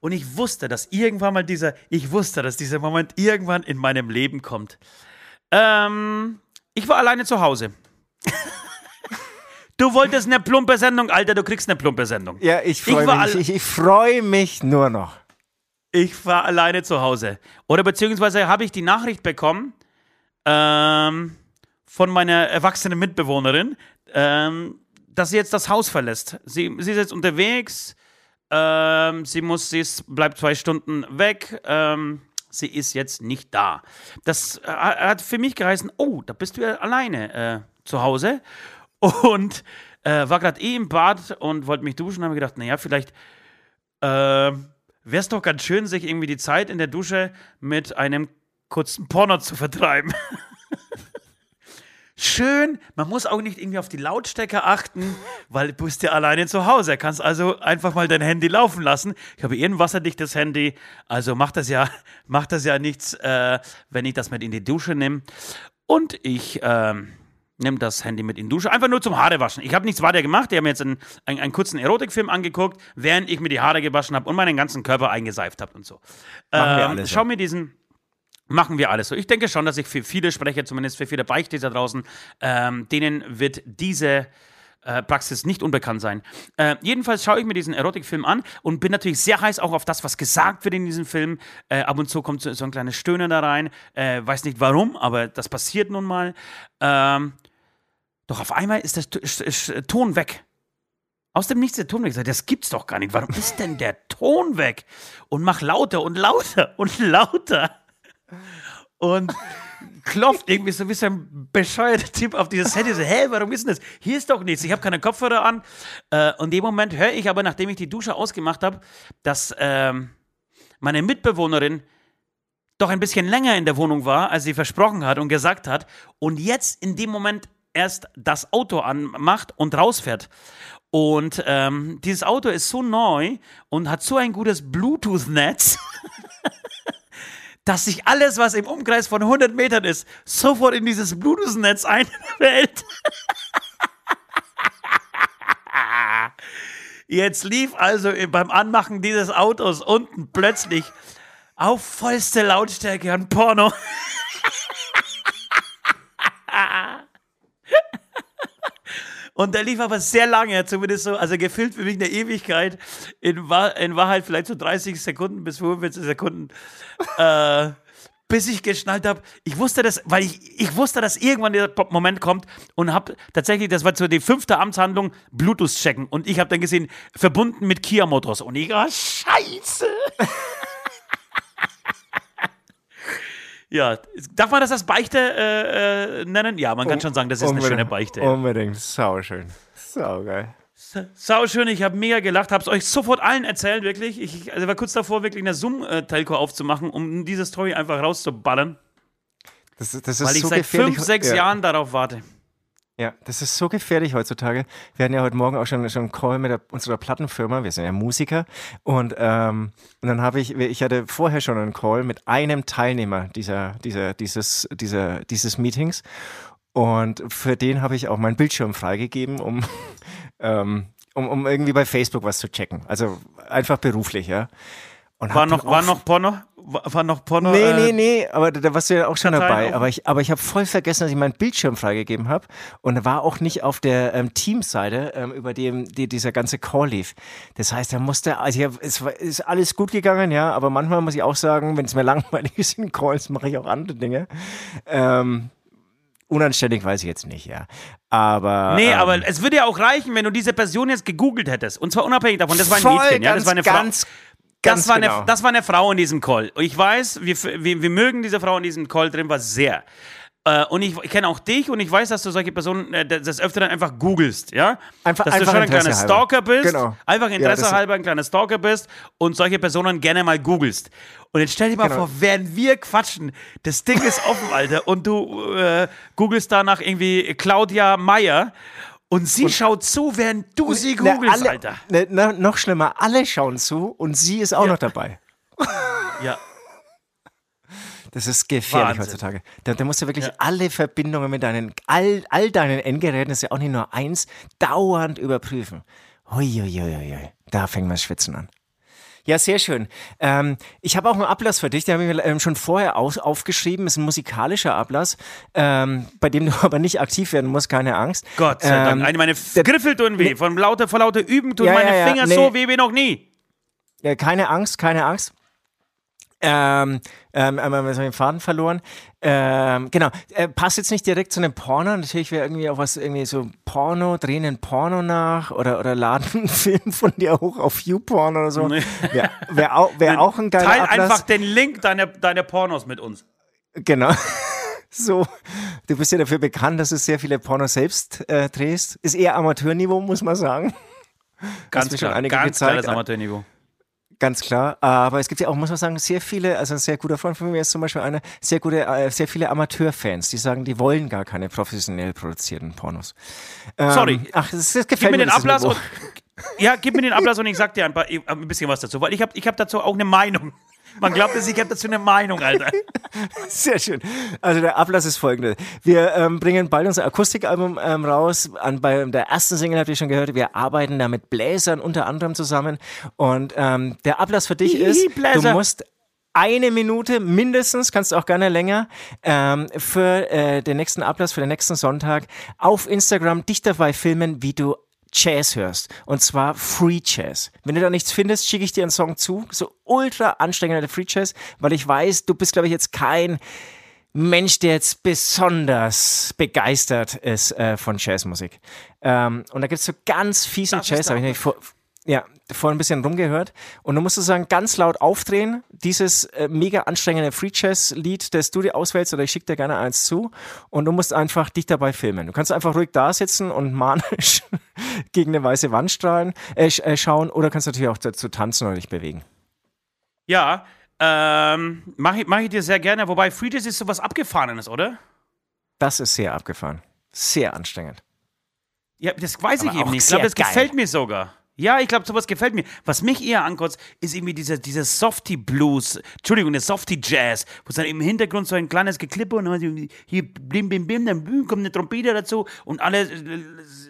Und ich wusste, dass irgendwann mal dieser, ich wusste, dass dieser Moment irgendwann in meinem Leben kommt. Ähm, ich war alleine zu Hause. Du wolltest eine plumpe Sendung, Alter, du kriegst eine plumpe Sendung. Ja, ich freue mich, ich, ich freu mich nur noch. Ich war alleine zu Hause. Oder beziehungsweise habe ich die Nachricht bekommen ähm, von meiner erwachsenen Mitbewohnerin, ähm, dass sie jetzt das Haus verlässt. Sie, sie ist jetzt unterwegs, ähm, sie muss, sie ist, bleibt zwei Stunden weg. Ähm, sie ist jetzt nicht da. Das äh, hat für mich geheißen, oh, da bist du ja alleine äh, zu Hause. Und äh, war gerade eh im Bad und wollte mich duschen. Habe gedacht, naja, vielleicht äh, wäre es doch ganz schön, sich irgendwie die Zeit in der Dusche mit einem kurzen Porno zu vertreiben. schön. Man muss auch nicht irgendwie auf die Lautstärke achten, weil du bist ja alleine zu Hause. Kannst also einfach mal dein Handy laufen lassen. Ich habe eh ein wasserdichtes Handy, also macht das ja, macht das ja nichts, äh, wenn ich das mit in die Dusche nehme. Und ich ähm, nehme das Handy mit in die Dusche, einfach nur zum Haare waschen. Ich habe nichts weiter gemacht. Ich habe mir jetzt einen, einen, einen, kurzen Erotikfilm angeguckt, während ich mir die Haare gewaschen habe und meinen ganzen Körper eingeseift habe und so. Ähm, schau mir diesen Machen wir alles so. Ich denke schon, dass ich für viele spreche, zumindest für viele Beichtleser draußen, ähm, denen wird diese äh, Praxis nicht unbekannt sein. Äh, jedenfalls schaue ich mir diesen Erotikfilm an und bin natürlich sehr heiß auch auf das, was gesagt wird in diesem Film. Äh, ab und zu kommt so, so, ein kleines Stöhnen da rein. Äh, weiß nicht warum, aber das passiert nun mal. Ähm, doch auf einmal ist der Ton weg. Aus dem Nichts der Ton weg. Das gibt's doch gar nicht. Warum ist denn der Ton weg? Und mach lauter und lauter und lauter und klopft irgendwie so ein bescheuerter Typ auf dieses Handy. So, hä, warum ist denn das? Hier ist doch nichts. Ich habe keine Kopfhörer an. Äh, und in dem Moment höre ich aber, nachdem ich die Dusche ausgemacht habe, dass ähm, meine Mitbewohnerin doch ein bisschen länger in der Wohnung war, als sie versprochen hat und gesagt hat. Und jetzt in dem Moment erst das Auto anmacht und rausfährt. Und ähm, dieses Auto ist so neu und hat so ein gutes Bluetooth-Netz. dass sich alles, was im Umkreis von 100 Metern ist, sofort in dieses Bluetooth-Netz einfällt. Jetzt lief also beim Anmachen dieses Autos unten plötzlich auf vollste Lautstärke ein Porno. Und der lief aber sehr lange, zumindest so, also gefühlt für mich eine Ewigkeit. In, in Wahrheit vielleicht so 30 Sekunden bis 45 Sekunden. äh, bis ich geschnallt habe, ich wusste das, weil ich, ich wusste, dass irgendwann der Moment kommt und habe tatsächlich, das war so die fünfte Amtshandlung, Bluetooth checken. Und ich habe dann gesehen, verbunden mit Kia Motors. Und ich, oh, scheiße. Ja, darf man das als Beichte äh, äh, nennen? Ja, man kann schon sagen, das ist eine schöne Beichte. Unbedingt, sauschön. Saugeil. Sauschön, ich habe mega gelacht, habe es euch sofort allen erzählt, wirklich. Ich also war kurz davor, wirklich eine Zoom-Telco aufzumachen, um diese Story einfach rauszuballern. Das, das ist weil ich so seit fünf, sechs ja. Jahren darauf warte. Ja, das ist so gefährlich heutzutage. Wir hatten ja heute Morgen auch schon, schon einen Call mit der, unserer Plattenfirma. Wir sind ja Musiker. Und, ähm, und dann habe ich, ich hatte vorher schon einen Call mit einem Teilnehmer dieser, dieser, dieses, dieser, dieses Meetings. Und für den habe ich auch meinen Bildschirm freigegeben, um, ähm, um, um irgendwie bei Facebook was zu checken. Also einfach beruflich, ja. Und war noch, war noch Porno? War, noch Porno? Nee, nee, äh, nee, aber da, da warst du ja auch schon dabei. Aber ich, aber ich habe voll vergessen, dass ich meinen Bildschirm freigegeben habe und war auch nicht auf der ähm, Teamseite, ähm, über dem die, dieser ganze Call lief. Das heißt, er musste, also hab, es war, ist alles gut gegangen, ja, aber manchmal muss ich auch sagen, wenn es mir langweilig ist in Calls, mache ich auch andere Dinge. Ähm, Unanständig weiß ich jetzt nicht, ja. Aber. Nee, ähm, aber es würde ja auch reichen, wenn du diese Person jetzt gegoogelt hättest. Und zwar unabhängig davon, das war ein voll, Mädchen, ja. Das war eine ganz, Frau. Das war, genau. eine, das war eine Frau in diesem Call. Ich weiß, wir, wir, wir mögen diese Frau in diesem Call drin, war sehr. Äh, und ich, ich kenne auch dich und ich weiß, dass du solche Personen äh, das öfter dann einfach googelst, ja? Einfach, dass einfach du schon ein kleiner Stalker bist, genau. einfach Interesse ja, halber ein kleiner Stalker bist und solche Personen gerne mal googelst. Und jetzt stell dir mal genau. vor, während wir quatschen, das Ding ist offen, Alter, und du äh, googelst danach irgendwie Claudia Meyer und sie und schaut zu, während du sie googelst, ne, alle, Alter. Ne, ne, noch schlimmer, alle schauen zu und sie ist auch ja. noch dabei. Ja. Das ist gefährlich Wahnsinn. heutzutage. Da, da, musst du wirklich ja. alle Verbindungen mit deinen, all, all deinen Endgeräten, das ist ja auch nicht nur eins, dauernd überprüfen. Huiuiuiui. Da fängt man schwitzen an. Ja, sehr schön. Ähm, ich habe auch einen Ablass für dich, den habe ich mir ähm, schon vorher aus, aufgeschrieben. Ist ein musikalischer Ablass, ähm, bei dem du aber nicht aktiv werden musst, keine Angst. Gott sei Dank. Ähm, meine Griffel tun weh. Von lauter, vor lauter Üben tun ja, meine ja, Finger nee. so weh wie noch nie. Ja, keine Angst, keine Angst. Ähm, ähm, einmal den Faden verloren. Ähm, genau, äh, passt jetzt nicht direkt zu einem Porno. Natürlich wäre irgendwie auch was, irgendwie so Porno, drehen einen Porno nach oder, oder laden einen Film von dir hoch auf YouPorn oder so. Nee. Wäre wär auch, wär auch ein geiler Teil Ablass. einfach den Link deiner, deiner Pornos mit uns. Genau. So, du bist ja dafür bekannt, dass du sehr viele Pornos selbst äh, drehst. Ist eher Amateurniveau, muss man sagen. Ganz klar, schon einige ganz gezeigt. Amateurniveau. Ganz klar, aber es gibt ja auch, muss man sagen, sehr viele, also ein sehr guter Freund von mir ist zum Beispiel einer, sehr gute, äh, sehr viele Amateurfans, die sagen, die wollen gar keine professionell produzierten Pornos. Ähm, Sorry. Ach, das, das gefällt gib mir, den Ablass und, Ja, gib mir den Ablass und ich sag dir ein, paar, ein bisschen was dazu, weil ich habe ich hab dazu auch eine Meinung. Man glaubt es, ich habe dazu eine Meinung, Alter. Sehr schön. Also der Ablass ist folgender. Wir ähm, bringen bald unser Akustikalbum ähm, raus. An, bei der ersten Single habt ihr schon gehört, wir arbeiten da mit Bläsern unter anderem zusammen. Und ähm, der Ablass für dich ist, du musst eine Minute mindestens, kannst du auch gerne länger, ähm, für äh, den nächsten Ablass, für den nächsten Sonntag auf Instagram dich dabei filmen, wie du Jazz hörst. Und zwar Free Jazz. Wenn du da nichts findest, schicke ich dir einen Song zu. So ultra anstrengender Free Jazz, weil ich weiß, du bist, glaube ich, jetzt kein Mensch, der jetzt besonders begeistert ist äh, von Jazzmusik. Ähm, und da gibt es so ganz fiesen das Jazz, habe ich nämlich vor, ja, vorhin ein bisschen rumgehört. Und du musst sozusagen ganz laut aufdrehen, dieses äh, mega anstrengende Free Jazz-Lied, das du dir auswählst, oder ich schicke dir gerne eins zu. Und du musst einfach dich dabei filmen. Du kannst einfach ruhig da sitzen und manisch gegen eine weiße Wand strahlen, äh, äh, schauen, oder kannst natürlich auch dazu tanzen oder dich bewegen. Ja, ähm, mache ich, mach ich dir sehr gerne. Wobei Free Jazz ist sowas Abgefahrenes, oder? Das ist sehr abgefahren. Sehr anstrengend. Ja, das weiß Aber ich eben nicht. Ich glaube, das geil. gefällt mir sogar. Ja, ich glaube, sowas gefällt mir. Was mich eher ankotzt, ist irgendwie dieser, dieser Softie-Blues, Entschuldigung, der Softie-Jazz, wo es dann im Hintergrund so ein kleines Geklippe und dann hier bim, bim, bim, dann kommt eine Trompete dazu und alle äh,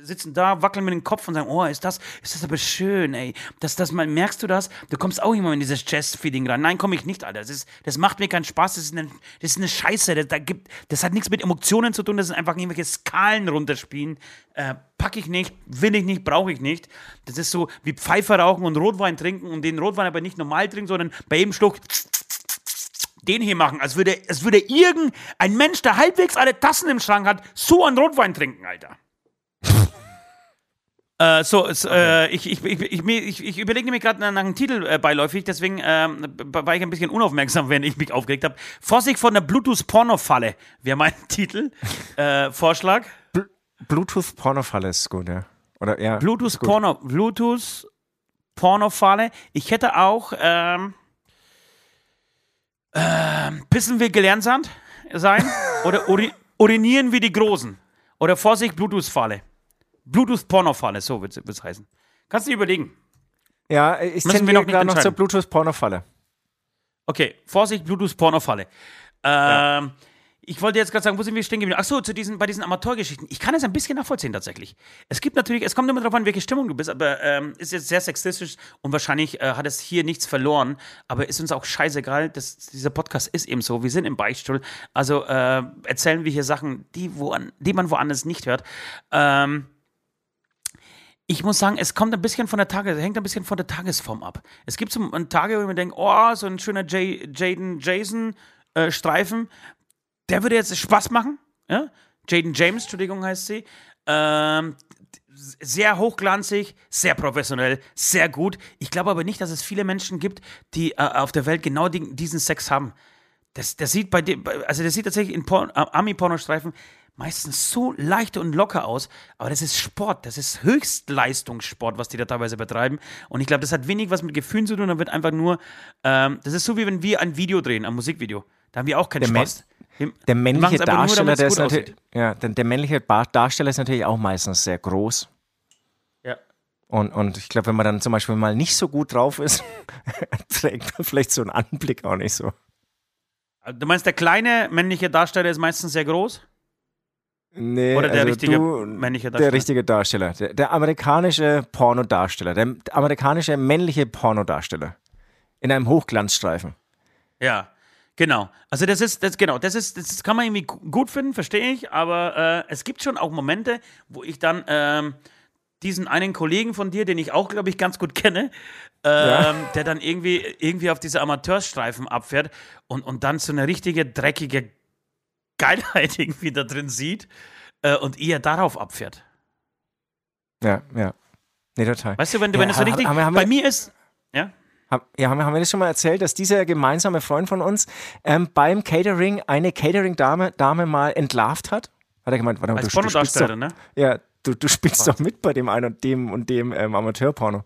sitzen da, wackeln mit dem Kopf und sagen, oh, ist das, ist das aber schön, ey. Das, das, mal, merkst du das? Du kommst auch immer in dieses Jazz-Feeling rein. Nein, komme ich nicht, Alter. Das, ist, das macht mir keinen Spaß, das ist eine, das ist eine Scheiße. Das, da gibt, das hat nichts mit Emotionen zu tun, das sind einfach irgendwelche Skalen runterspielen. Äh, pack ich nicht, will ich nicht, brauche ich nicht. Das ist so wie Pfeife rauchen und Rotwein trinken und den Rotwein aber nicht normal trinken, sondern bei jedem Schluck den hier machen, als würde, als würde irgendein Mensch, der halbwegs alle Tassen im Schrank hat, so einen Rotwein trinken, Alter. äh, so, es, äh, ich, ich, ich, ich, ich überlege mir gerade nach einem Titel äh, beiläufig, deswegen ähm, war ich ein bisschen unaufmerksam, wenn ich mich aufgeregt habe. Vorsicht vor einer Bluetooth-Porno-Falle wäre mein Titel. Äh, Vorschlag. Bluetooth-Pornofalle ist gut, ja. Oder, ja Bluetooth-Porno, Bluetooth-Pornofalle. Ich hätte auch, ähm, äh, pissen wir gelernt sein oder uri urinieren wie die Großen. Oder Vorsicht, Bluetooth-Falle. Bluetooth-Pornofalle, so wird es heißen. Kannst du dir überlegen. Ja, ich tendiere gerade noch zur Bluetooth-Pornofalle. Okay, Vorsicht, Bluetooth-Pornofalle. Ähm, ja. Ich wollte jetzt gerade sagen, wo sind wir stehen geblieben? Ach so, zu diesen, bei diesen Amateurgeschichten. Ich kann es ein bisschen nachvollziehen tatsächlich. Es gibt natürlich, es kommt immer darauf an, welche Stimmung du bist, aber ähm, ist jetzt sehr sexistisch und wahrscheinlich äh, hat es hier nichts verloren, aber ist uns auch scheißegal. Das, dieser Podcast ist eben so. Wir sind im Beichtstuhl, also äh, erzählen wir hier Sachen, die, wo, die man woanders nicht hört. Ähm, ich muss sagen, es kommt ein bisschen von der Tage, hängt ein bisschen von der Tagesform ab. Es gibt so Tage, wo man denkt, oh, so ein schöner Jaden Jason äh, Streifen, der würde jetzt Spaß machen. Ja? Jaden James, Entschuldigung, heißt sie. Ähm, sehr hochglanzig, sehr professionell, sehr gut. Ich glaube aber nicht, dass es viele Menschen gibt, die äh, auf der Welt genau die, diesen Sex haben. Das, das sieht bei dem, also das sieht tatsächlich in äh, Ami-Pornostreifen meistens so leicht und locker aus, aber das ist Sport, das ist Höchstleistungssport, was die da teilweise betreiben. Und ich glaube, das hat wenig was mit Gefühlen zu tun, da wird einfach nur, ähm, das ist so wie wenn wir ein Video drehen, ein Musikvideo. Da haben wir auch keinen der Spaß. Der männliche Darsteller, nur, der ist natürlich, ja, der, der, männliche Darsteller ist natürlich auch meistens sehr groß. Ja. Und, und ich glaube, wenn man dann zum Beispiel mal nicht so gut drauf ist, trägt man vielleicht so einen Anblick auch nicht so. Du meinst, der kleine männliche Darsteller ist meistens sehr groß? Nee, Oder der also richtige du, männliche Darsteller? Der richtige Darsteller. Der, der amerikanische Pornodarsteller. Der amerikanische männliche Pornodarsteller. In einem Hochglanzstreifen. Ja, genau. Also das ist, das, genau, das ist, das kann man irgendwie gut finden, verstehe ich, aber äh, es gibt schon auch Momente, wo ich dann ähm, diesen einen Kollegen von dir, den ich auch, glaube ich, ganz gut kenne, ähm, ja. der dann irgendwie, irgendwie auf diese Amateurstreifen abfährt und, und dann so eine richtige dreckige Geilheit irgendwie da drin sieht äh, und eher darauf abfährt. Ja, ja. Nee, total. Weißt du, wenn, ja, wenn es so richtig haben wir, haben bei mir ist, ja? Ja, haben wir, haben wir das schon mal erzählt, dass dieser gemeinsame Freund von uns ähm, beim Catering eine Catering-Dame Dame mal entlarvt hat? Hat er gemeint, warte mal, Als du, du spielst doch, ne? Ja, du, du spielst Was? doch mit bei dem einen und dem und dem ähm, Amateurporno.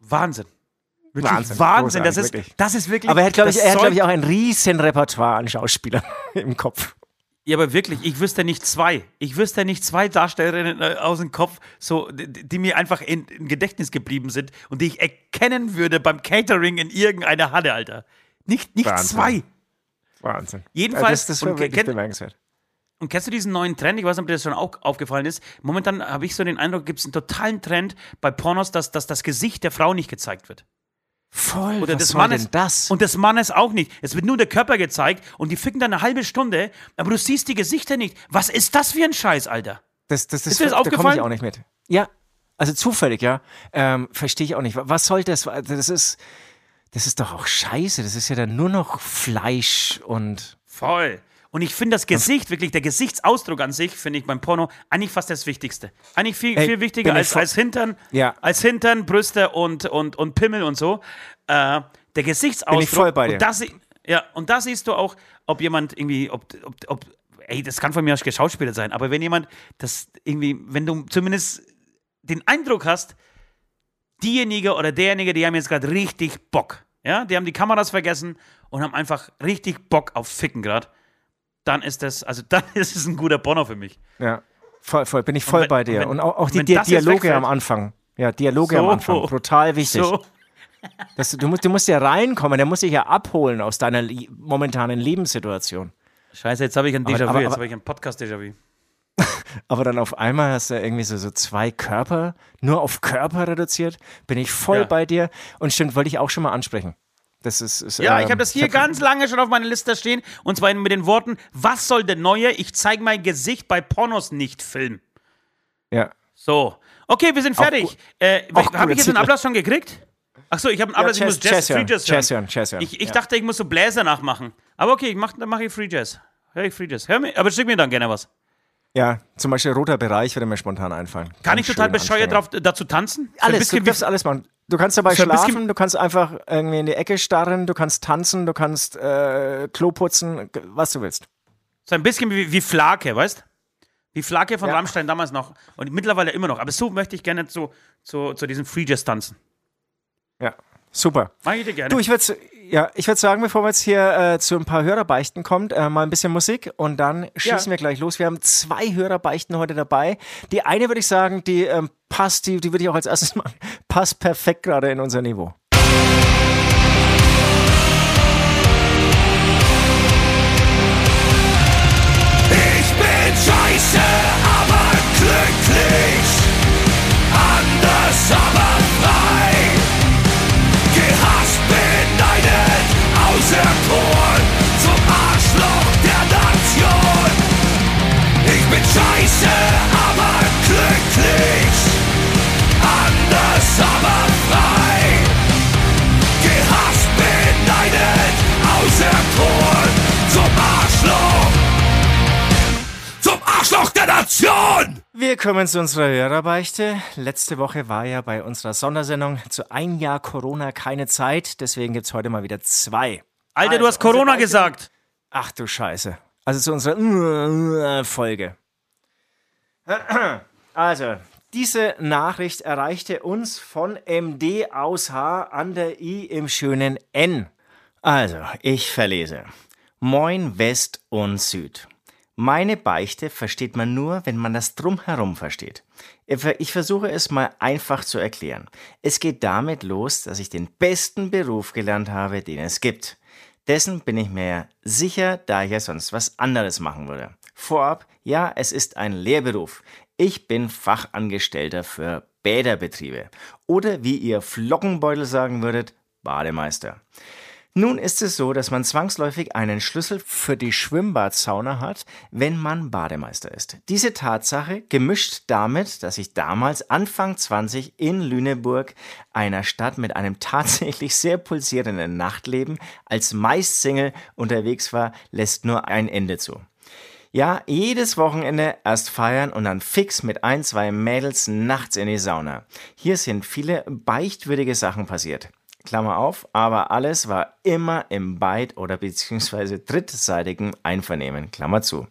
Wahnsinn. Wirklich Wahnsinn. Wahnsinn. Das ist, das ist wirklich. Aber er hat, glaube ich, glaub ich, auch ein riesen Repertoire an Schauspielern im Kopf. Ja, aber wirklich, ich wüsste nicht zwei. Ich wüsste nicht zwei Darstellerinnen äh, aus dem Kopf, so, die, die mir einfach in, in, Gedächtnis geblieben sind und die ich erkennen würde beim Catering in irgendeiner Halle, Alter. Nicht, nicht Wahnsinn. zwei. Wahnsinn. Jedenfalls. Das, das war wirklich bemerkenswert. Und kennst du diesen neuen Trend? Ich weiß nicht, ob dir das schon auch aufgefallen ist. Momentan habe ich so den Eindruck, gibt es einen totalen Trend bei Pornos, dass, dass das Gesicht der Frau nicht gezeigt wird. Voll, Oder was des Mannes. das? Und des Mannes auch nicht. Es wird nur der Körper gezeigt und die ficken dann eine halbe Stunde, aber du siehst die Gesichter nicht. Was ist das für ein Scheiß, Alter? Das, das, das, ist dir das da aufgefallen? ich auch nicht mit. Ja, also zufällig, ja. Ähm, Verstehe ich auch nicht. Was soll das? Das ist, das ist doch auch scheiße. Das ist ja dann nur noch Fleisch und. Voll. Und ich finde das Gesicht, wirklich der Gesichtsausdruck an sich, finde ich beim Porno eigentlich fast das Wichtigste. Eigentlich viel, Ey, viel wichtiger als, als Hintern, ja. als Hintern, Brüste und, und, und Pimmel und so. Äh, der Gesichtsausdruck. Bin ich voll bei dir. Und das, ja, und da siehst du auch, ob jemand irgendwie, ob, ob, ob, ey, das kann von mir aus geschauspielert sein, aber wenn jemand das irgendwie, wenn du zumindest den Eindruck hast, diejenige oder derjenige, die haben jetzt gerade richtig Bock. Ja, die haben die Kameras vergessen und haben einfach richtig Bock auf Ficken gerade dann ist das, also dann ist es ein guter Bonner für mich. Ja, voll, voll bin ich voll wenn, bei dir. Und, wenn, und auch, auch die Di Dialoge am Anfang. Ja, Dialoge so. am Anfang, brutal wichtig. So. Das, du, musst, du musst ja reinkommen, der muss dich ja abholen aus deiner momentanen Lebenssituation. Scheiße, jetzt habe ich ein Déjà-vu, jetzt habe ich ein Podcast-Déjà-vu. aber dann auf einmal hast du irgendwie so, so zwei Körper, nur auf Körper reduziert, bin ich voll ja. bei dir. Und stimmt, wollte ich auch schon mal ansprechen. Das ist, ist ja, ähm, ich habe das hier ganz lange schon auf meiner Liste stehen. Und zwar mit den Worten: Was soll der neue Ich zeige mein Gesicht bei Pornos nicht Film? Ja. So. Okay, wir sind fertig. Äh, habe ich jetzt einen Ablass schon gekriegt? Achso, ich habe einen Ablass, ja, ich muss Jazz, Free Jazz Jazz hören. Jazz hören. Ich, ich ja. dachte, ich muss so Bläser nachmachen. Aber okay, mach, dann mache ich Free Jazz. Hör ich Free Jazz. Hör mir, aber schick mir dann gerne was. Ja, zum Beispiel roter Bereich würde mir spontan einfallen. Kann Ganz ich total bescheuert drauf, dazu tanzen? Alles, du darfst alles machen. Du kannst dabei schlafen, du kannst einfach irgendwie in die Ecke starren, du kannst tanzen, du kannst äh, Klo putzen, was du willst. So ein bisschen wie, wie Flake, weißt Wie Flake von ja. Rammstein damals noch und mittlerweile immer noch. Aber so möchte ich gerne zu, zu, zu diesem Free Jazz tanzen. Ja, super. Mach ich dir gerne. Du, ich würde ja, ich würde sagen, bevor wir jetzt hier äh, zu ein paar Hörerbeichten kommt, äh, mal ein bisschen Musik und dann schießen ja. wir gleich los. Wir haben zwei Hörerbeichten heute dabei. Die eine würde ich sagen, die ähm, passt, die, die würde ich auch als erstes machen, passt perfekt gerade in unser Niveau. Ich bin scheiße, aber glücklich. Anders aber Zum Arschloch der Nation. Ich bin scheiße, aber glücklich. Anders, aber frei. Gehasst, beneidet, auserkoren zum Arschloch. Zum Arschloch der Nation! Wir kommen zu unserer Hörerbeichte. Letzte Woche war ja bei unserer Sondersendung zu ein Jahr Corona keine Zeit, deswegen gibt es heute mal wieder zwei. Alter, du Also, hast Corona gesagt. Ach du Scheiße. Also zu unserer Folge. Also, diese Nachricht erreichte uns von MD aus H an der I im schönen N. Also, ich verlese. Moin West und Süd. Meine Beichte versteht man nur, wenn man das Drumherum versteht. Ich versuche es mal einfach zu erklären. Es geht damit los, dass ich den besten Beruf gelernt habe, den es gibt. Dessen bin ich mir sicher, da ich ja sonst was anderes machen würde. Vorab, ja, es ist ein Lehrberuf. Ich bin Fachangestellter für Bäderbetriebe. Oder wie ihr Flockenbeutel sagen würdet, Bademeister. Nun ist es so, dass man zwangsläufig einen Schlüssel für die Schwimmbadsauna hat, wenn man Bademeister ist. Diese Tatsache, gemischt damit, dass ich damals Anfang 20 in Lüneburg, einer Stadt mit einem tatsächlich sehr pulsierenden Nachtleben, als meist Single unterwegs war, lässt nur ein Ende zu. Ja, jedes Wochenende erst feiern und dann fix mit ein, zwei Mädels nachts in die Sauna. Hier sind viele beichtwürdige Sachen passiert. Klammer auf, aber alles war immer im Beit- oder beziehungsweise drittseitigen Einvernehmen. Klammer zu.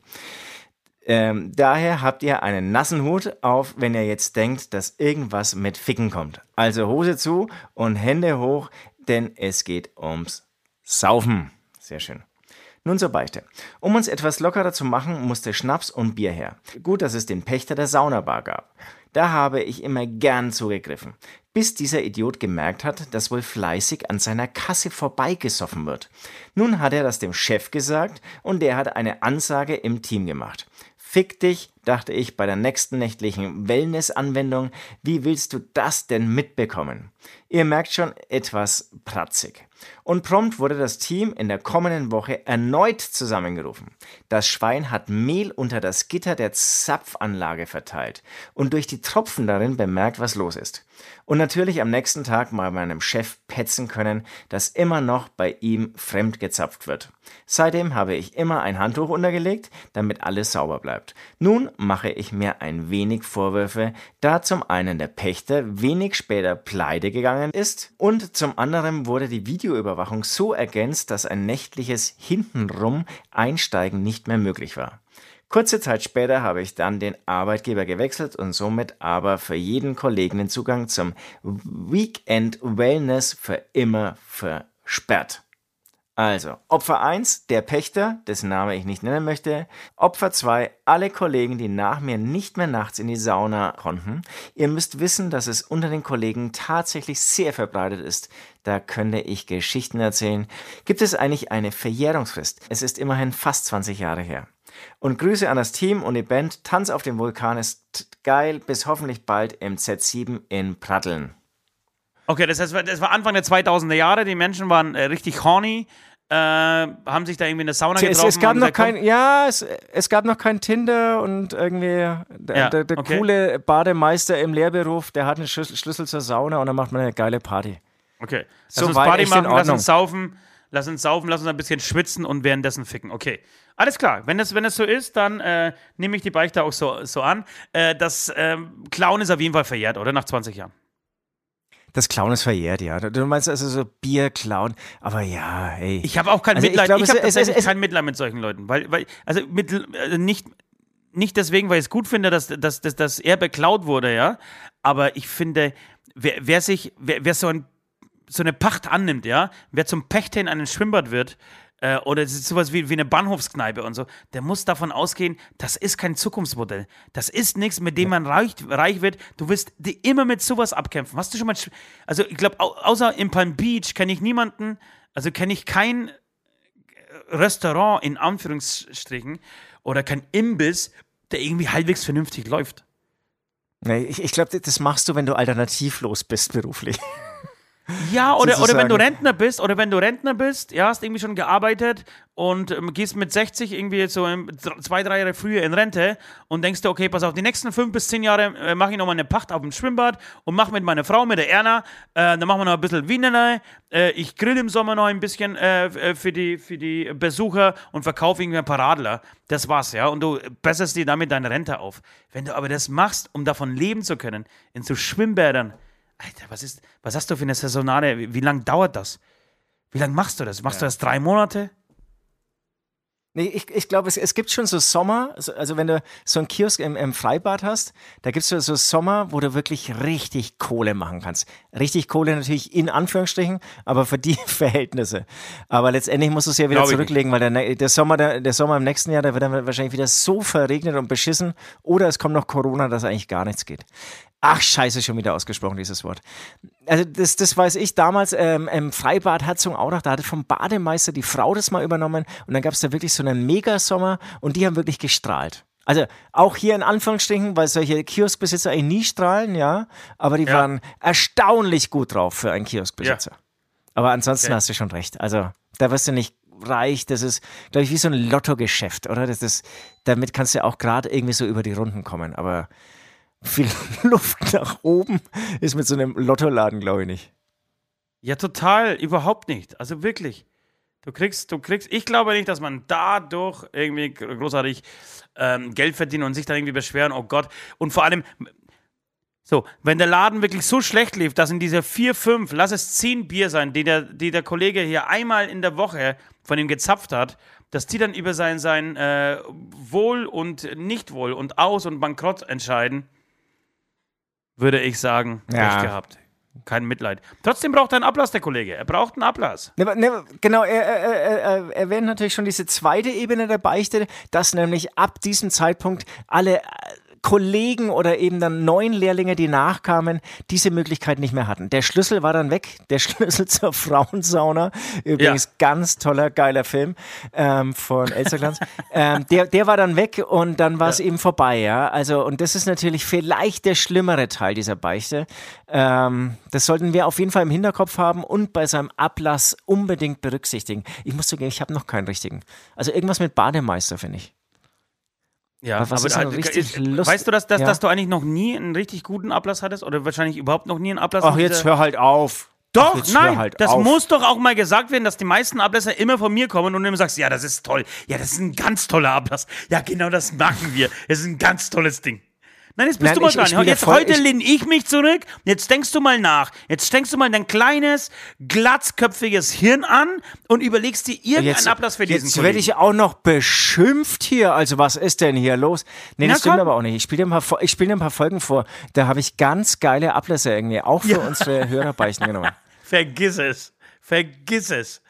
Ähm, daher habt ihr einen nassen Hut auf, wenn ihr jetzt denkt, dass irgendwas mit Ficken kommt. Also Hose zu und Hände hoch, denn es geht ums Saufen. Sehr schön. Nun zur Beichte. Um uns etwas lockerer zu machen, musste Schnaps und Bier her. Gut, dass es den Pächter der Saunabar gab. Da habe ich immer gern zugegriffen, bis dieser Idiot gemerkt hat, dass wohl fleißig an seiner Kasse vorbeigesoffen wird. Nun hat er das dem Chef gesagt und der hat eine Ansage im Team gemacht. Fick dich, dachte ich bei der nächsten nächtlichen Wellness-Anwendung. Wie willst du das denn mitbekommen? Ihr merkt schon etwas pratzig. Und prompt wurde das Team in der kommenden Woche erneut zusammengerufen. Das Schwein hat Mehl unter das Gitter der Zapfanlage verteilt und durch die Tropfen darin bemerkt, was los ist. Und natürlich am nächsten Tag mal meinem Chef petzen können, dass immer noch bei ihm fremd gezapft wird. Seitdem habe ich immer ein Handtuch untergelegt, damit alles sauber bleibt. Nun mache ich mir ein wenig Vorwürfe, da zum einen der Pächter wenig später pleite gegangen ist und zum anderen wurde die Videoüberwachung so ergänzt, dass ein nächtliches Hintenrum Einsteigen nicht mehr möglich war. Kurze Zeit später habe ich dann den Arbeitgeber gewechselt und somit aber für jeden Kollegen den Zugang zum Weekend Wellness für immer versperrt. Also, Opfer 1, der Pächter, dessen Name ich nicht nennen möchte. Opfer 2, alle Kollegen, die nach mir nicht mehr nachts in die Sauna konnten. Ihr müsst wissen, dass es unter den Kollegen tatsächlich sehr verbreitet ist. Da könnte ich Geschichten erzählen. Gibt es eigentlich eine Verjährungsfrist? Es ist immerhin fast 20 Jahre her. Und Grüße an das Team und die Band. Tanz auf dem Vulkan ist geil. Bis hoffentlich bald im Z7 in Pratteln. Okay, das, heißt, das war Anfang der 2000er Jahre. Die Menschen waren äh, richtig horny, äh, haben sich da irgendwie in der Sauna Es, getroffen. es gab haben noch kein, ja, es, es gab noch kein Tinder und irgendwie der, Ja, der, der okay. coole Bademeister im Lehrberuf, der hat einen Schlüssel, zur Sauna und dann macht man eine geile Party. Okay, lass So uns Party machen, lass uns saufen, lass uns saufen, lass uns ein bisschen schwitzen und währenddessen ficken. Okay, alles klar. Wenn das, wenn das so ist, dann äh, nehme ich die Beichte auch so, so an. Äh, das ähm, Clown ist auf jeden Fall verjährt, oder? Nach 20 Jahren. Das Clown ist verjährt, ja. Du meinst also so Bier klauen, aber ja, ey. Ich habe auch kein Also ich Mitleid. ich habe es- es- tatsächlich es- kein Mitleid mit solchen Leuten. Weil, weil also mit, also nicht, nicht deswegen, weil ich es gut finde, dass, dass, dass, dass er beklaut wurde, ja. Aber ich finde, wer, wer sich, wer, wer so, ein, so eine Pacht annimmt, ja, wer zum Pächter in einem Schwimmbad wird, äh, oder sowas wie, wie eine Bahnhofskneipe und so, der muss davon ausgehen, das ist kein Zukunftsmodell. Das ist nichts, mit dem man reich, reich wird. Du wirst die immer mit sowas abkämpfen. Hast du schon mal, also ich glaube, au außer in Palm Beach kenne ich niemanden, also kenne ich kein Restaurant in Anführungsstrichen oder kein Imbiss, der irgendwie halbwegs vernünftig läuft. Nee, ich, ich glaube, das machst du, wenn du alternativlos bist beruflich. Ja, oder, oder wenn du Rentner bist, oder wenn du Rentner bist, ja, hast irgendwie schon gearbeitet und ähm, gehst mit 60 irgendwie so dr- zwei, drei Jahre früher in Rente und denkst dir, okay, pass auf, die nächsten fünf bis zehn Jahre äh, mache ich nochmal eine Pacht auf dem Schwimmbad und mache mit meiner Frau, mit der Erna, äh, dann machen wir noch ein bisschen Wienerlei, äh, ich grill im Sommer noch ein bisschen äh, äh, für, die, für die Besucher und verkaufe irgendwie ein paar Radler. Das war's, ja, und du besserst dir damit deine Rente auf. Wenn du aber das machst, um davon leben zu können, in so Schwimmbädern, Alter, was ist, was hast du für eine saisonale, wie, wie lange dauert das? Wie lange machst du das? Machst du das drei Monate? Nee, ich, ich glaube, es, es gibt schon so Sommer, also- wenn du so einen Kiosk im, im Freibad hast, da gibt es so, so Sommer, wo du wirklich richtig Kohle machen kannst. Richtig Kohle natürlich in Anführungsstrichen, aber für die Verhältnisse. Aber letztendlich musst du es ja wieder Glaub ich zurücklegen, weil der, der, Sommer, der, der Sommer im nächsten Jahr, der wird dann wahrscheinlich wieder so verregnet und beschissen oder es kommt noch Corona, dass eigentlich gar nichts geht. Ach, scheiße, schon wieder ausgesprochen, dieses Wort. Also das, das weiß ich damals ähm, im Freibad Herzogenaurach, da hatte vom Bademeister die Frau das mal übernommen und dann gab es da wirklich so einen Megasommer und die haben wirklich gestrahlt. Also auch hier in Anführungsstrichen, weil solche Kioskbesitzer eigentlich nie strahlen, ja, aber die Ja. waren erstaunlich gut drauf für einen Kioskbesitzer. Aber ansonsten Okay. hast du schon recht. Also da wirst du nicht reich, das ist, glaube ich, wie so ein Lottogeschäft, oder? Das ist, damit kannst du auch gerade irgendwie so über die Runden kommen, aber viel Luft nach oben ist mit so einem Lottoladen, glaube ich, nicht. Ja, total, überhaupt nicht. Also wirklich. Du kriegst, du kriegst, ich glaube nicht, dass man dadurch irgendwie gr- großartig ähm, Geld verdient und sich dann irgendwie beschweren, oh Gott. Und vor allem, so, wenn der Laden wirklich so schlecht lief, dass in diese vier, fünf, lass es zehn Bier sein, die der, die der Kollege hier einmal in der Woche von ihm gezapft hat, dass die dann über sein, sein äh, Wohl und Nichtwohl und Aus- und Bankrott entscheiden, würde ich sagen, Ja. Pech gehabt. Kein Mitleid. Trotzdem braucht er einen Ablass, der Kollege. Er braucht einen Ablass. Ne, ne, genau, er, er, er, er erwähnt natürlich schon diese zweite Ebene der Beichte, dass nämlich ab diesem Zeitpunkt alle Kollegen oder eben dann neuen Lehrlinge, die nachkamen, diese Möglichkeit nicht mehr hatten. Der Schlüssel war dann weg, der Schlüssel zur Frauensauna, übrigens Ja. ganz toller, geiler Film ähm, von Elsterglanz, ähm, der, der war dann weg und dann war es eben vorbei, ja. Also, und das ist natürlich vielleicht der schlimmere Teil dieser Beichte. Ähm, das sollten wir auf jeden Fall im Hinterkopf haben und bei seinem Ablass unbedingt berücksichtigen. Ich muss zugeben, ich habe noch keinen richtigen. Also irgendwas mit Bademeister, finde ich. Ja, Aber was ist denn richtig lust- weißt du, dass, dass, Ja. dass du eigentlich noch nie einen richtig guten Ablass hattest? Oder wahrscheinlich überhaupt noch nie einen Ablass Ach, jetzt hör halt auf. Doch, Ach, nein, halt das auf. muss doch auch mal gesagt werden, dass die meisten Ablässe immer von mir kommen und du immer sagst, ja, das ist toll. Ja, das ist ein ganz toller Ablass. Ja, genau das machen wir. Es ist ein ganz tolles Ding. Nein, jetzt bist Nein, du mal ich- ich dran. ja jetzt voll- heute ich- lehne ich mich zurück. Jetzt denkst du mal nach. Jetzt denkst du mal dein kleines, glatzköpfiges Hirn an und überlegst dir irgendeinen Ablass für diesen Jetzt werde ich auch noch beschimpft hier. Also was ist denn hier los? Nee, Na, das stimmt komm. aber auch nicht. Ich spiele dir, ein paar Fo- ich spiel dir ein paar Folgen vor. Da habe ich ganz geile Ablässe irgendwie, auch für unsere Hörerbeichten genommen. Vergiss es. Vergiss es.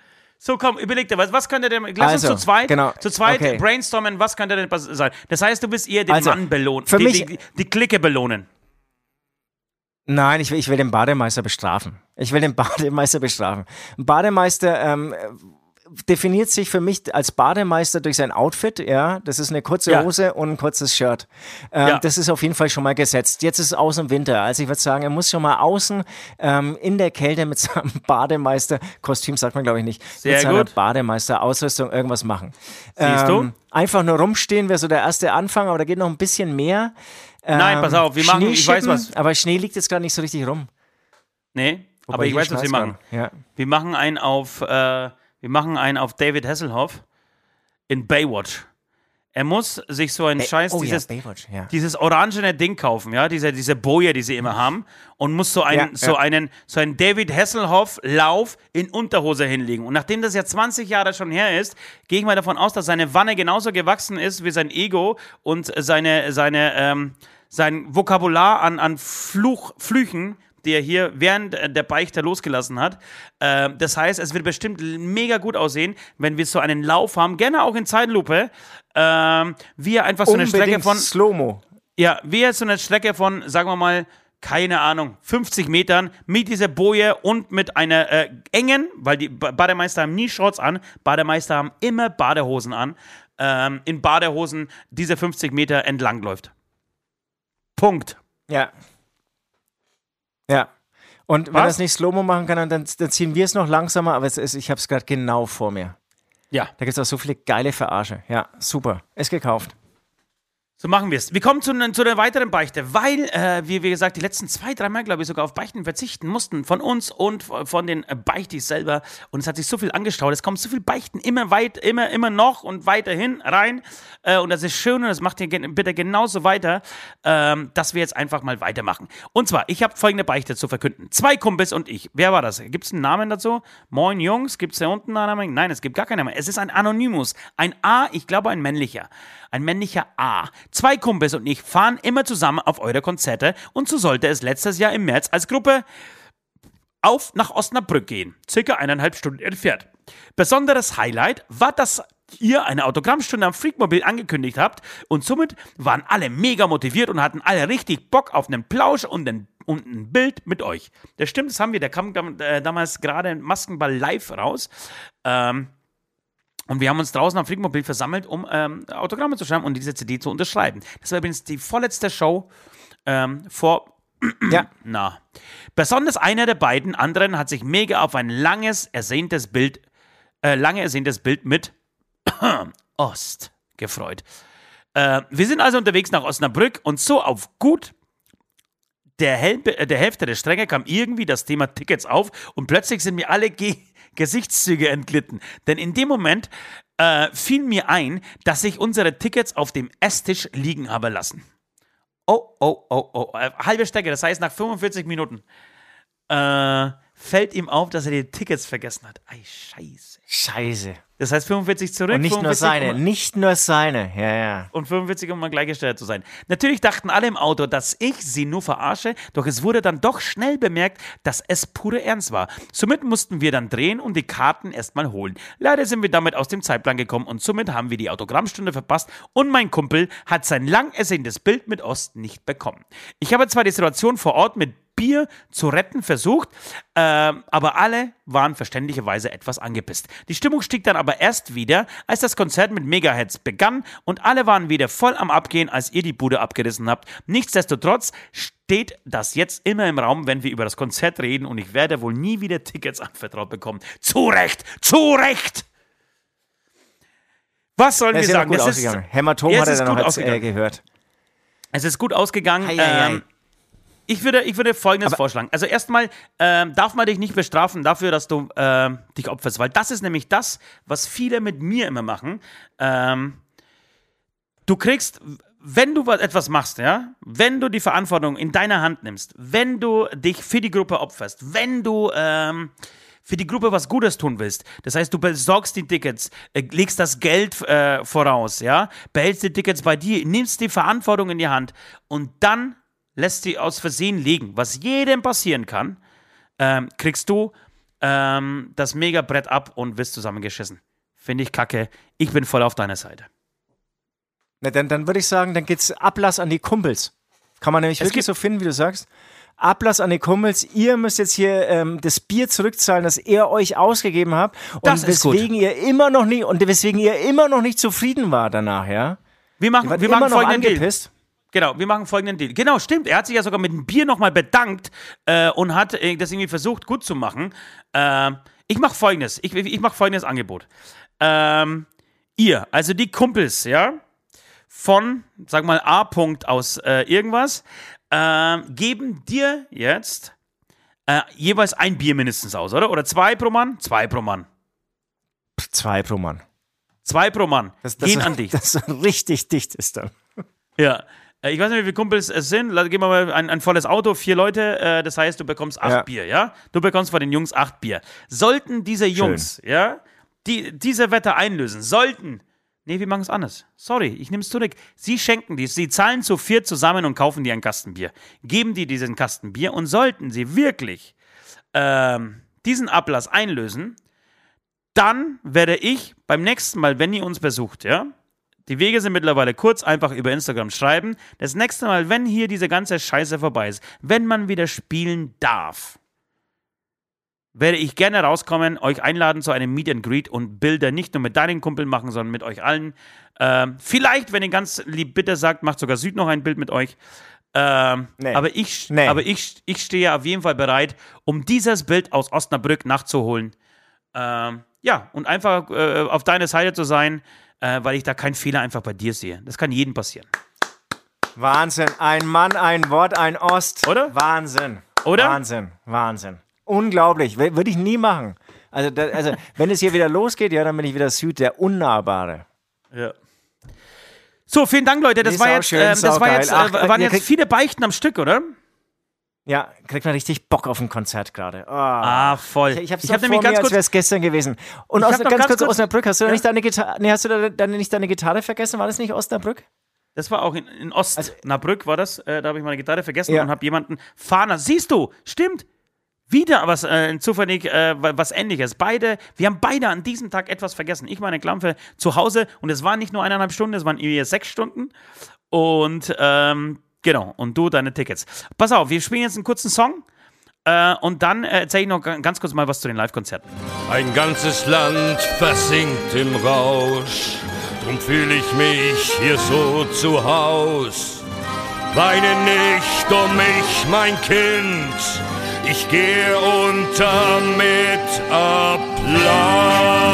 So, komm, überleg dir, was, was könnte denn, lass Also, uns zu zweit, genau, zu zweit okay. brainstormen, was könnte denn sein? Das heißt, du willst eher den Also, Mann belohnen, für die, mich- die, die Clique belohnen. Nein, ich will, ich will den Bademeister bestrafen. Ich will den Bademeister bestrafen. Ein Bademeister ähm, definiert sich für mich als Bademeister durch sein Outfit, ja. Das ist eine kurze Ja. Hose und ein kurzes Shirt. Ähm, Ja. Das ist auf jeden Fall schon mal gesetzt. Jetzt ist es außen Winter. Also ich würde sagen, er muss schon mal außen ähm, in der Kälte mit seinem Bademeister, Kostüm sagt man glaube ich nicht, Sehr mit seiner. Bademeister-Ausrüstung irgendwas machen. Siehst du? Einfach nur rumstehen wäre so der erste Anfang, aber da geht noch ein bisschen mehr. Nein, Ähm, pass auf, wir machen, ich weiß was. Aber Schnee liegt jetzt gerade nicht so richtig rum. Nee, Wobei aber ich weiß, was wir machen. Ja. Wir machen einen auf, äh, wir machen einen auf David Hasselhoff in Baywatch. Er muss sich so einen Scheiß, oh dieses, ja, Baywatch, ja. dieses orangene Ding kaufen, ja, diese, diese Boje, die sie immer haben, und muss so einen, Ja, so einen, so einen David Hasselhoff-Lauf in Unterhose hinlegen. Und nachdem das ja 20 Jahre schon her ist, gehe ich mal davon aus, dass seine Wanne genauso gewachsen ist wie sein Ego und seine, seine, ähm, sein Vokabular an, an Fluch, Flüchen, die er hier während der Beichte losgelassen hat. Ähm, das heißt, es wird bestimmt mega gut aussehen, wenn wir so einen Lauf haben, gerne auch in Zeitlupe, ähm, wie er einfach so eine Strecke von Slow-Mo. ja, wie jetzt so eine Strecke von, sagen wir mal, keine Ahnung, 50 Metern mit dieser Boje und mit einer äh, engen, weil die Ba- Bademeister haben nie Shorts an, Bademeister haben immer Badehosen an, ähm, in Badehosen diese 50 Meter entlang läuft. Punkt. Ja. Ja. Und wenn Was? er es nicht Slow-Mo machen kann, dann, dann ziehen wir es noch langsamer, aber es ist, ich habe es gerade genau vor mir. Ja. Da gibt es auch so viele geile Verarsche. Ja, super. Ist gekauft. So machen wir es. Wir kommen zu, zu einer weiteren Beichte, weil äh, wir, wie gesagt, die letzten zwei, drei Mal, glaube ich, sogar auf Beichten verzichten mussten. Von uns und von den äh, Beichtis selber. Und es hat sich so viel angestaut. Es kommen so viel Beichten immer weit, immer, immer noch und weiterhin rein. Äh, und das ist schön und das macht ihr bitte genauso weiter, ähm, dass wir jetzt einfach mal weitermachen. Und zwar, ich habe folgende Beichte zu verkünden. Zwei Kumpels und ich. Wer war das? Gibt es einen Namen dazu? Moin Jungs, gibt es da unten einen Namen? Nein, es gibt gar keinen Namen. Es ist ein Anonymus. Ein A, ich glaube ein männlicher. Ein männlicher A. Zwei Kumpels und ich fahren immer zusammen auf eure Konzerte und so sollte es letztes Jahr im März als Gruppe auf nach Osnabrück gehen, circa eineinhalb Stunden entfernt. Besonderes Highlight war, dass ihr eine Autogrammstunde am Freakmobil angekündigt habt und somit waren alle mega motiviert und hatten alle richtig Bock auf einen Plausch und ein, und ein Bild mit euch. Das stimmt, das haben wir. Da kam äh, damals gerade Maskenball live raus. Ähm, und wir haben uns draußen am Freakmobil versammelt, um ähm, Autogramme zu schreiben und diese CD zu unterschreiben. Das war übrigens die vorletzte Show ähm, vor Ja. na. Besonders einer der beiden anderen hat sich mega auf ein langes, ersehntes Bild, äh, lange ersehntes Bild mit Ost gefreut. Äh, wir sind also unterwegs nach Osnabrück und so auf gut der, Hel äh, der Hälfte der Stränge kam irgendwie das Thema Tickets auf und plötzlich sind mir alle Ge Gesichtszüge entglitten. Denn in dem Moment äh, fiel mir ein, dass ich unsere Tickets auf dem Esstisch liegen habe lassen. Oh, oh, oh, oh. Äh, halbe Strecke, das heißt nach 45 Minuten. Äh, fällt ihm auf, dass er die Tickets vergessen hat. Ei, scheiße. Scheiße. Das heißt 45 zurück. Und nicht nur 45 seine, um- nicht nur seine. Ja, ja. und 45, um mal gleichgestellt zu sein. Natürlich dachten alle im Auto, dass ich sie nur verarsche, doch es wurde dann doch schnell bemerkt, dass es pure Ernst war. Somit mussten wir dann drehen und die Karten erstmal holen. Leider sind wir damit aus dem Zeitplan gekommen und somit haben wir die Autogrammstunde verpasst und mein Kumpel hat sein lang ersehntes Bild mit Ost nicht bekommen. Ich habe zwar die Situation vor Ort mit Bier zu retten versucht, ähm, aber alle waren verständlicherweise etwas angepisst. Die Stimmung stieg dann aber erst wieder, als das Konzert mit Megaheads begann und alle waren wieder voll am Abgehen, als ihr die Bude abgerissen habt. Nichtsdestotrotz steht das jetzt immer im Raum, wenn wir über das Konzert reden und ich werde wohl nie wieder Tickets anvertraut bekommen. Zu Recht! Zu Recht! Was sollen wir ist sagen? gut Es ist- ausgegangen. Hämatom Ja, es hat er ist dann noch gut als, äh, gehört. Es ist gut ausgegangen. Ei, ei, ei. Ähm, ich würde, ich würde Folgendes Aber- vorschlagen. Also erstmal ähm, darf man dich nicht bestrafen dafür, dass du ähm, dich opferst, weil das ist nämlich das, was viele mit mir immer machen. Ähm, du kriegst, wenn du was- etwas machst, ja, wenn du die Verantwortung in deiner Hand nimmst, wenn du dich für die Gruppe opferst, wenn du ähm, für die Gruppe was Gutes tun willst, das heißt, du besorgst die Tickets, äh, legst das Geld äh, voraus, ja, behältst die Tickets bei dir, nimmst die Verantwortung in die Hand und dann lässt sie aus Versehen liegen, was jedem passieren kann, ähm, kriegst du ähm, das Megabrett ab und wirst zusammengeschissen. Finde ich kacke. Ich bin voll auf deiner Seite. Na, dann, dann würde ich sagen, dann geht's Ablass an die Kumpels. Kann man nämlich Es wirklich so finden, wie du sagst. Ablass an die Kumpels. Ihr müsst jetzt hier ähm, das Bier zurückzahlen, das ihr euch ausgegeben habt. Und Das ist gut. weswegen ihr immer noch nicht und weswegen ihr immer noch nicht zufrieden war danach, ja? Wir machen, wir machen folgenden Deal. Genau, wir machen folgenden Deal. Genau, stimmt. Er hat sich ja sogar mit dem Bier nochmal bedankt äh, und hat äh, das irgendwie versucht gut zu machen. Ähm, ich mache folgendes. Ich, ich mache folgendes Angebot. Ähm, ihr, also die Kumpels, ja, von, sag mal, A. -Punkt aus äh, irgendwas, ähm, geben dir jetzt äh, jeweils ein Bier mindestens aus, oder? Oder zwei pro Mann? Zwei pro Mann. Zwei pro Mann. Zwei pro Mann. Das, das, Gehen an dich. Das richtig dicht ist dann. Ja. Äh, Ich weiß nicht, wie viele Kumpels es sind. Lass- Gehen wir mal ein, ein volles Auto, vier Leute. Äh, das heißt, du bekommst acht Ja. Bier, ja? Du bekommst von den Jungs acht Bier. Sollten diese Jungs, ja, die, diese Wette einlösen, sollten. Nee, wir machen es anders. Sorry, ich nehme es zurück. Sie schenken dies. Sie zahlen zu viert zusammen und kaufen dir einen Kasten Bier. Geben dir diesen Kasten Bier und sollten sie wirklich ähm, diesen Ablass einlösen, dann werde ich beim nächsten Mal, wenn ihr uns besucht, ja, die Wege sind mittlerweile kurz, einfach über Instagram schreiben. Das nächste Mal, wenn hier diese ganze Scheiße vorbei ist, wenn man wieder spielen darf, werde ich gerne rauskommen, euch einladen zu einem Meet and Greet und Bilder nicht nur mit deinen Kumpeln machen, sondern mit euch allen. Ähm, vielleicht, wenn ihr ganz lieb bitte sagt, macht sogar Süd noch ein Bild mit euch. Ähm, Nee. Aber, ich, Nee. aber ich, ich stehe auf jeden Fall bereit, um dieses Bild aus Osnabrück nachzuholen. Ähm, ja, und einfach äh, auf deiner Seite zu sein, äh, weil ich da keinen Fehler einfach bei dir sehe. Das kann jedem passieren. Wahnsinn. Ein Mann, ein Wort, ein Ost. Oder? Wahnsinn. Oder? Wahnsinn. Wahnsinn. Unglaublich. Würde ich nie machen. Also, da, also, wenn es hier wieder losgeht, ja, dann bin ich wieder Süd, der Unnahbare. Ja. So, vielen Dank, Leute. Das Nee, war jetzt, schön, ähm, das war geil. jetzt, äh, waren jetzt viele Beichten am Stück, oder? Ja, kriegt man richtig Bock auf ein Konzert gerade. Oh. Ah, voll. Ich, ich habe hab nämlich mir, ganz als kurz- wäre es gestern gewesen. Und aus, ganz, ganz kurz, kurz- Osnabrück, hast du da Ja? nicht deine Gitarre, nee, hast du da deine, nicht deine Gitarre vergessen? War das nicht Osnabrück? Das war auch in, in Osnabrück, war das. Äh, da habe ich meine Gitarre vergessen Ja. und habe jemanden Fahner. Siehst du, stimmt. Wieder was äh, zufällig äh, wa- was ähnliches. Beide, wir haben beide an diesem Tag etwas vergessen. Ich meine Klampfe zu Hause und es waren nicht nur eineinhalb Stunden, es waren eher sechs Stunden. Und ähm, genau, und du deine Tickets. Pass auf, wir spielen jetzt einen kurzen Song. Äh, und dann äh, erzähle ich noch ga- ganz kurz mal was zu den Live-Konzerten. Ein ganzes Land versinkt im Rausch, drum fühle ich mich hier so zu Haus. Weine nicht um mich, mein Kind, ich gehe unter mit Applaus.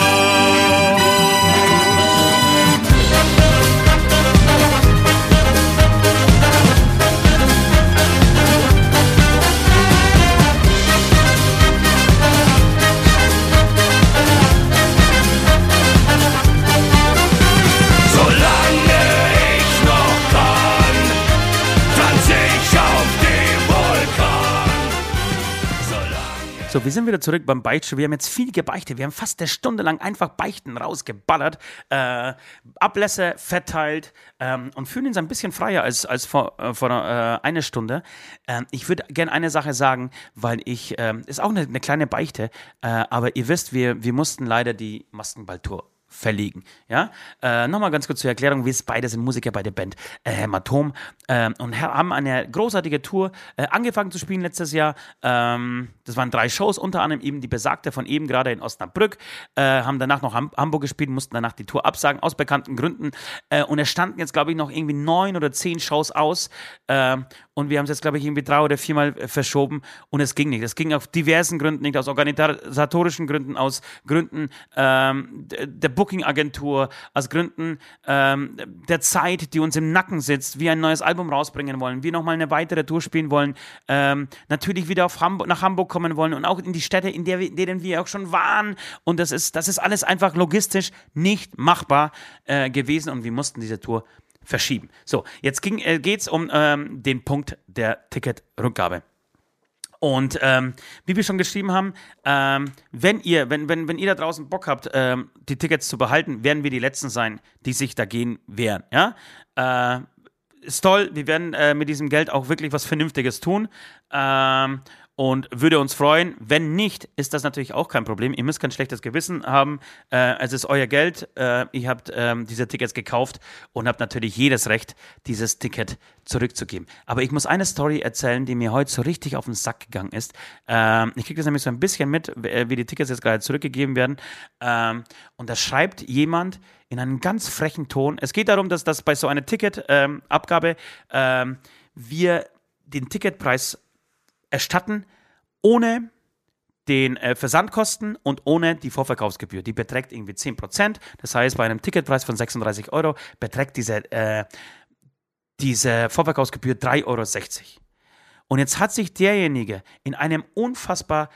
So, wir sind wieder zurück beim Beichtstuhl. Wir haben jetzt viel gebeichtet. Wir haben fast eine Stunde lang einfach Beichten rausgeballert, äh, Ablässe verteilt ähm, und fühlen uns ein bisschen freier als, als vor, äh, vor äh, einer Stunde. Ähm, ich würde gerne eine Sache sagen, weil ich, ähm, ist auch eine, eine kleine Beichte, äh, aber ihr wisst, wir, wir mussten leider die Maskenballtour verlegen. Ja? Äh, Nochmal ganz kurz zur Erklärung, wir beide sind Musiker bei der Band äh, Hämatom ähm, und ha- haben eine großartige Tour äh, angefangen zu spielen letztes Jahr. Ähm, das waren drei Shows, unter anderem eben die besagte von eben gerade in Osnabrück, äh, haben danach noch Ham Hamburg gespielt, mussten danach die Tour absagen, aus bekannten Gründen. Äh, und es standen jetzt, glaube ich, noch irgendwie neun oder zehn Shows aus. Ähm, und wir haben es jetzt, glaube ich, irgendwie drei oder viermal äh, verschoben und es ging nicht. Es ging auf diversen Gründen nicht, aus organisatorischen Gründen, aus Gründen ähm, der Booking-Agentur, aus Gründen ähm, der Zeit, die uns im Nacken sitzt, wir ein neues Album rausbringen wollen, wir nochmal eine weitere Tour spielen wollen, ähm, natürlich wieder Hamburg, nach Hamburg kommen wollen und auch in die Städte, in, der in denen wir auch schon waren. Und das ist, das ist alles einfach logistisch nicht machbar äh, gewesen und wir mussten diese Tour verschieben. So, jetzt äh, geht es um ähm, den Punkt der Ticketrückgabe. Und ähm, wie wir schon geschrieben haben, ähm, wenn ihr, wenn, wenn, wenn ihr da draußen Bock habt, ähm, die Tickets zu behalten, werden wir die Letzten sein, die sich dagegen wehren. Ja? Äh, ist toll, wir werden äh, mit diesem Geld auch wirklich was Vernünftiges tun. Ähm, und würde uns freuen. Wenn nicht, ist das natürlich auch kein Problem. Ihr müsst kein schlechtes Gewissen haben. Äh, es ist euer Geld. Äh, ihr habt ähm, diese Tickets gekauft und habt natürlich jedes Recht, dieses Ticket zurückzugeben. Aber ich muss eine Story erzählen, die mir heute so richtig auf den Sack gegangen ist. Ähm, ich kriege das nämlich so ein bisschen mit, wie die Tickets jetzt gerade zurückgegeben werden. Ähm, und da schreibt jemand in einem ganz frechen Ton. Es geht darum, dass, dass bei so einer Ticketabgabe ähm, wir den Ticketpreis erstatten, ohne den äh, Versandkosten und ohne die Vorverkaufsgebühr. Die beträgt irgendwie 10%. Das heißt, bei einem Ticketpreis von 36 Euro beträgt diese, äh, diese Vorverkaufsgebühr 3,60 Euro. Und jetzt hat sich derjenige in einem unfassbar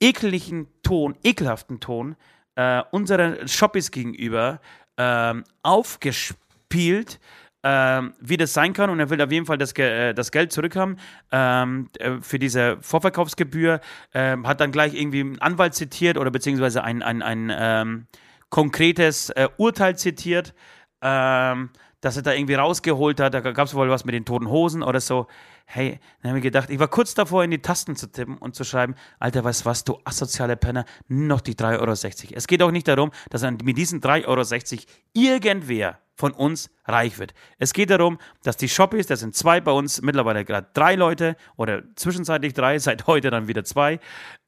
ekeligen Ton, ekelhaften Ton, äh, unseren Shoppies gegenüber ähm, aufgespielt, ähm, wie das sein kann und er will auf jeden Fall das, äh, das Geld zurückhaben ähm, äh, für diese Vorverkaufsgebühr, ähm, hat dann gleich irgendwie einen Anwalt zitiert oder beziehungsweise ein, ein, ein ähm, konkretes äh, Urteil zitiert, ähm, dass er da irgendwie rausgeholt hat, da gab es wohl was mit den toten Hosen oder so. Hey, dann habe ich gedacht, ich war kurz davor, in die Tasten zu tippen und zu schreiben, Alter, weißt was, du asoziale Penner, noch die 3,60 Euro. Es geht auch nicht darum, dass mit diesen 3,60 Euro irgendwer von uns reich wird. Es geht darum, dass die Shoppies, das sind zwei bei uns, mittlerweile gerade drei Leute oder zwischenzeitlich drei, seit heute dann wieder zwei,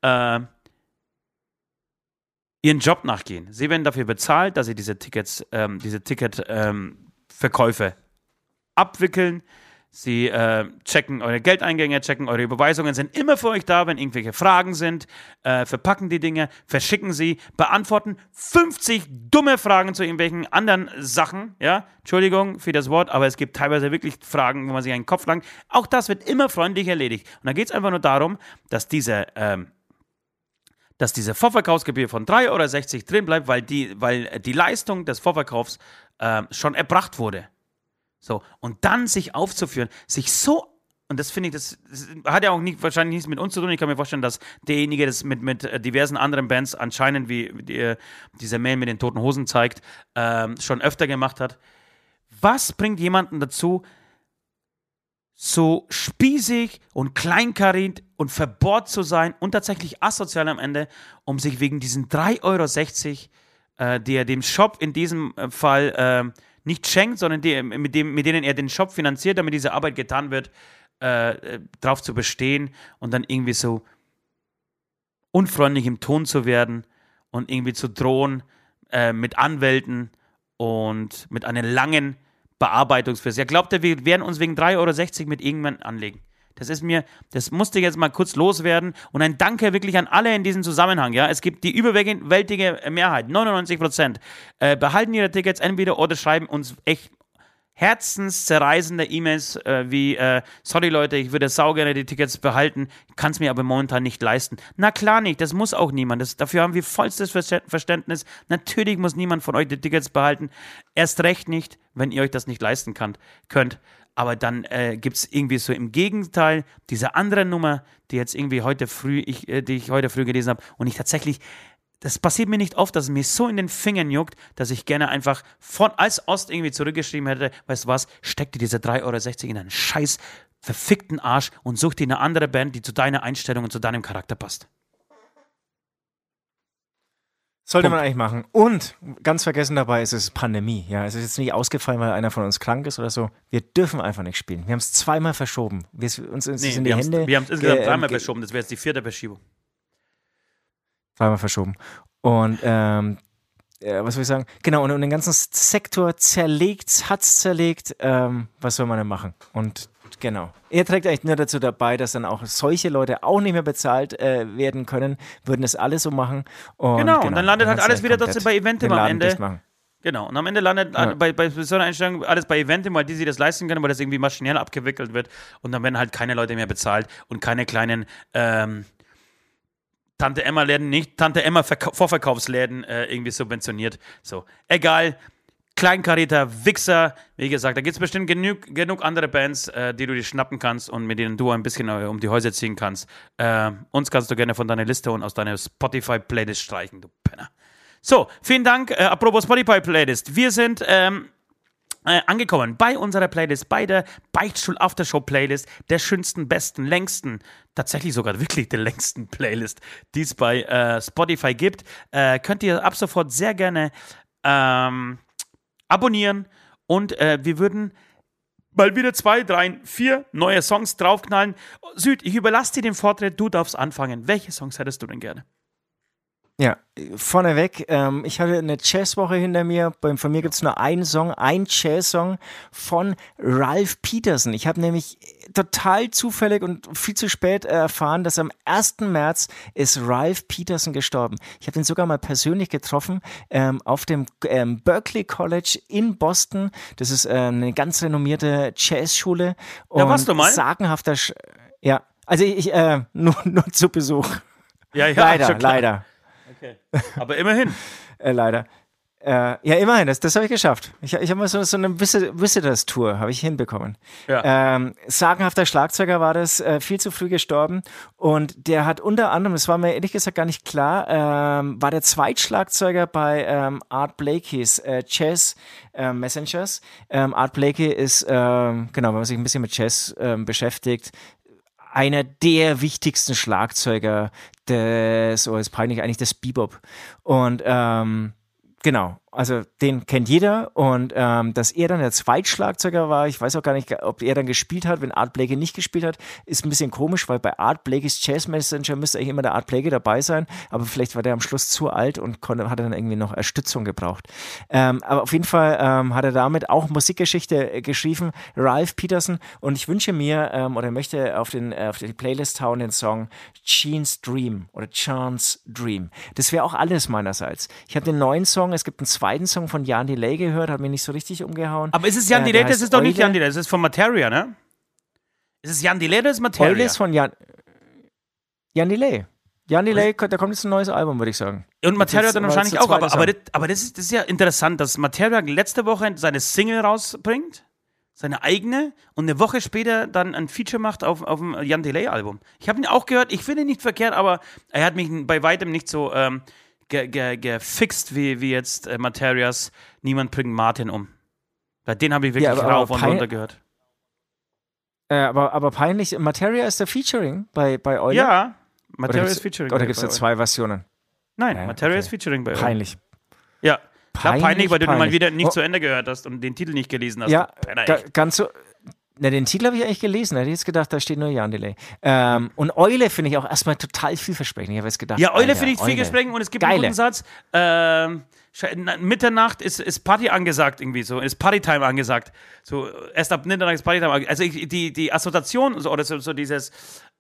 äh, ihren Job nachgehen. Sie werden dafür bezahlt, dass sie diese Tickets, ähm, diese Ticketverkäufe ähm, abwickeln. Sie äh, checken eure Geldeingänge, checken eure Überweisungen, sind immer für euch da, wenn irgendwelche Fragen sind, äh, verpacken die Dinge, verschicken sie, beantworten 50 dumme Fragen zu irgendwelchen anderen Sachen. Ja, Entschuldigung für das Wort, aber es gibt teilweise wirklich Fragen, wo man sich einen Kopf langt. Auch das wird immer freundlich erledigt. Und da geht es einfach nur darum, dass diese ähm, dass diese Vorverkaufsgebühr von 3,60 Euro drin bleibt, weil die, weil die Leistung des Vorverkaufs äh, schon erbracht wurde. So, und dann sich aufzuführen, sich so und das finde ich, das, das, hat ja auch nicht, wahrscheinlich nichts mit uns zu tun. Ich kann mir vorstellen, dass derjenige das mit, mit äh, diversen anderen Bands anscheinend, wie die, äh, dieser Mail mit den toten Hosen zeigt, ähm, schon öfter gemacht hat. Was bringt jemanden dazu, so spießig und kleinkariert und verbohrt zu sein und tatsächlich asozial am Ende, um sich wegen diesen 3,60 Euro, äh, die er dem Shop in diesem äh, Fall äh, nicht schenkt, sondern die, mit, dem, mit denen er den Shop finanziert, damit diese Arbeit getan wird, äh, drauf zu bestehen und dann irgendwie so unfreundlich im Ton zu werden und irgendwie zu drohen äh, mit Anwälten und mit einer langen Bearbeitungsfrist. Ja, glaubt er, wir werden uns wegen 3,60 Euro mit irgendwann anlegen? Das ist mir, das musste jetzt mal kurz loswerden. Und ein Danke wirklich an alle in diesem Zusammenhang. Ja, es gibt die überwältigende Mehrheit, 99 Prozent, äh, behalten ihre Tickets entweder oder schreiben uns echt herzenszerreißende E-Mails äh, wie, äh, sorry Leute, ich würde sau gerne die Tickets behalten, kann es mir aber momentan nicht leisten. Na klar nicht, das muss auch niemand. Das, dafür haben wir vollstes Verständnis. Natürlich muss niemand von euch die Tickets behalten. Erst recht nicht, wenn ihr euch das nicht leisten kann, könnt. Aber dann äh, gibt es irgendwie so im Gegenteil diese andere Nummer, die jetzt irgendwie heute früh, ich, äh, die ich heute früh gelesen habe und ich tatsächlich, das passiert mir nicht oft, dass es mir so in den Fingern juckt, dass ich gerne einfach von als Ost irgendwie zurückgeschrieben hätte, weißt du was, steck dir diese 3,60 Euro in einen scheiß verfickten Arsch und such dir eine andere Band, die zu deiner Einstellung und zu deinem Charakter passt. Sollte Punkt. man eigentlich machen. Und ganz vergessen dabei ist es Pandemie. Ja, es ist jetzt nicht ausgefallen, weil einer von uns krank ist oder so. Wir dürfen einfach nicht spielen. Wir haben es zweimal verschoben. Wir, uns ist nee, in die Hände. Wir haben es insgesamt dreimal verschoben. Das wäre jetzt die vierte Verschiebung. Dreimal verschoben. Und ähm, äh, was soll ich sagen? Genau, und, und den ganzen Sektor zerlegt, hat es zerlegt. Ähm, was soll man denn machen? Und Genau. Er trägt eigentlich nur dazu dabei, dass dann auch solche Leute auch nicht mehr bezahlt äh, werden können, würden es alle so machen. Und genau, genau, und dann landet halt alles wieder trotzdem bei Eventim am Ende. Genau, und am Ende landet ja. bei, bei so einer Einstellung alles bei Eventim, weil die sich das leisten können, weil das irgendwie maschinell abgewickelt wird und dann werden halt keine Leute mehr bezahlt und keine kleinen ähm, Tante Emma-Läden, nicht Tante Emma Vorverkaufsläden äh, irgendwie subventioniert. So, egal. Kleinkarierter Wichser. Wie gesagt, da gibt es bestimmt genug, genug andere Bands, äh, die du dir schnappen kannst und mit denen du ein bisschen äh, um die Häuser ziehen kannst. Äh, uns kannst du gerne von deiner Liste und aus deiner Spotify-Playlist streichen, du Penner. So, vielen Dank. Äh, apropos Spotify-Playlist. Wir sind ähm, äh, angekommen bei unserer Playlist, bei der Beichtstuhl Aftershow Playlist, der schönsten, besten, längsten, tatsächlich sogar wirklich der längsten Playlist, die es bei äh, Spotify gibt. Äh, könnt ihr ab sofort sehr gerne ähm, abonnieren und äh, wir würden mal wieder zwei, drei, vier neue Songs draufknallen. Süd, ich überlasse dir den Vortritt, du darfst anfangen. Welche Songs hättest du denn gerne? Ja, vorneweg, ähm, ich hatte eine Jazzwoche hinter mir. Von mir gibt es nur einen Song, ein Jazz-Song von Ralph Peterson. Ich habe nämlich total zufällig und viel zu spät erfahren, dass am 1. März ist Ralph Peterson gestorben. Ich habe ihn sogar mal persönlich getroffen ähm, auf dem ähm, Berkeley College in Boston. Das ist ähm, eine ganz renommierte Jazzschule. Und da warst du mal? Sagenhafter, Sch ja, also ich, äh, nur, nur zu Besuch. Ja, ja, leider, leider. Okay. Aber immerhin. äh, leider. Äh, ja, immerhin, das, das habe ich geschafft. Ich, ich habe mal so, so eine Visitors-Tour, habe ich hinbekommen. Ja. Ähm, sagenhafter Schlagzeuger war das, äh, viel zu früh gestorben. Und der hat unter anderem, das war mir ehrlich gesagt gar nicht klar, ähm, war der Zweitschlagzeuger bei ähm, Art Blakeys äh, Jazz äh, Messengers. Ähm, Art Blakey ist, ähm, genau, wenn man sich ein bisschen mit Jazz ähm, beschäftigt, einer der wichtigsten Schlagzeuger des, oh, ist peinlich, eigentlich des Bebop. Und ähm, genau. Also den kennt jeder und ähm, dass er dann der Zweitschlagzeuger war, ich weiß auch gar nicht, ob er dann gespielt hat, wenn Art Blakey nicht gespielt hat, ist ein bisschen komisch, weil bei Art Blakeys Jazz Messenger müsste eigentlich immer der Art Blakey dabei sein, aber vielleicht war der am Schluss zu alt und konnte, hat dann irgendwie noch Erstützung gebraucht. Ähm, aber auf jeden Fall ähm, hat er damit auch Musikgeschichte äh, geschrieben, Ralph Peterson und ich wünsche mir ähm, oder möchte auf, den, äh, auf die Playlist hauen den Song Jean's Dream oder Chance Dream. Das wäre auch alles meinerseits. Ich habe den neuen Song, es gibt einen zweiten Song von Jan Delay gehört, hat mich nicht so richtig umgehauen. Aber ist es Jan Äh, Delay? Das ist doch nicht. Jan Delay, das ist von Materia, ne? Ist es Jan Delay oder ist Materia? Eule ist von Jan, Jan Delay. Jan Delay, da kommt jetzt ein neues Album, würde ich sagen. Und Materia dann wahrscheinlich auch. Aber, aber, das, aber das, ist, das ist ja interessant, dass Materia letzte Woche seine Single rausbringt, seine eigene, und eine Woche später dann ein Feature macht auf, auf dem Jan Delay-Album. Ich habe ihn auch gehört, ich finde ihn nicht verkehrt, aber er hat mich bei weitem nicht so ähm, ge, ge, gefixt wie, wie jetzt äh, Materias Niemand bringt Martin um. Bei den habe ich wirklich Ja, aber- aber rauf und pein- runter gehört. Äh, aber, aber peinlich, Materia ist der Featuring bei, bei Eule. Ja, Materia ist Featuring. Oder gibt es da zwei Versionen? Nein, Ja, Materia okay. ist Featuring bei euch. Peinlich. Ja. Peinlich, Peinlich, weil du mal wieder nicht Oh. zu Ende gehört hast und den Titel nicht gelesen hast. Ja, ganz so. Na, den Titel habe ich eigentlich gelesen. Da hätte ich jetzt gedacht, da steht nur Jan Delay. Ähm, und Eule finde ich auch erstmal total vielversprechend. Ich habe jetzt gedacht. Ja, Eule finde ich viel Eule. Gesprächen und es gibt einen Geile. guten Satz. Ähm, Mitternacht ist, ist Party angesagt irgendwie so, ist Partytime angesagt. So, erst ab Mitternacht ist Partytime angesagt. Also ich, die, die Assoziation so, oder so, so dieses,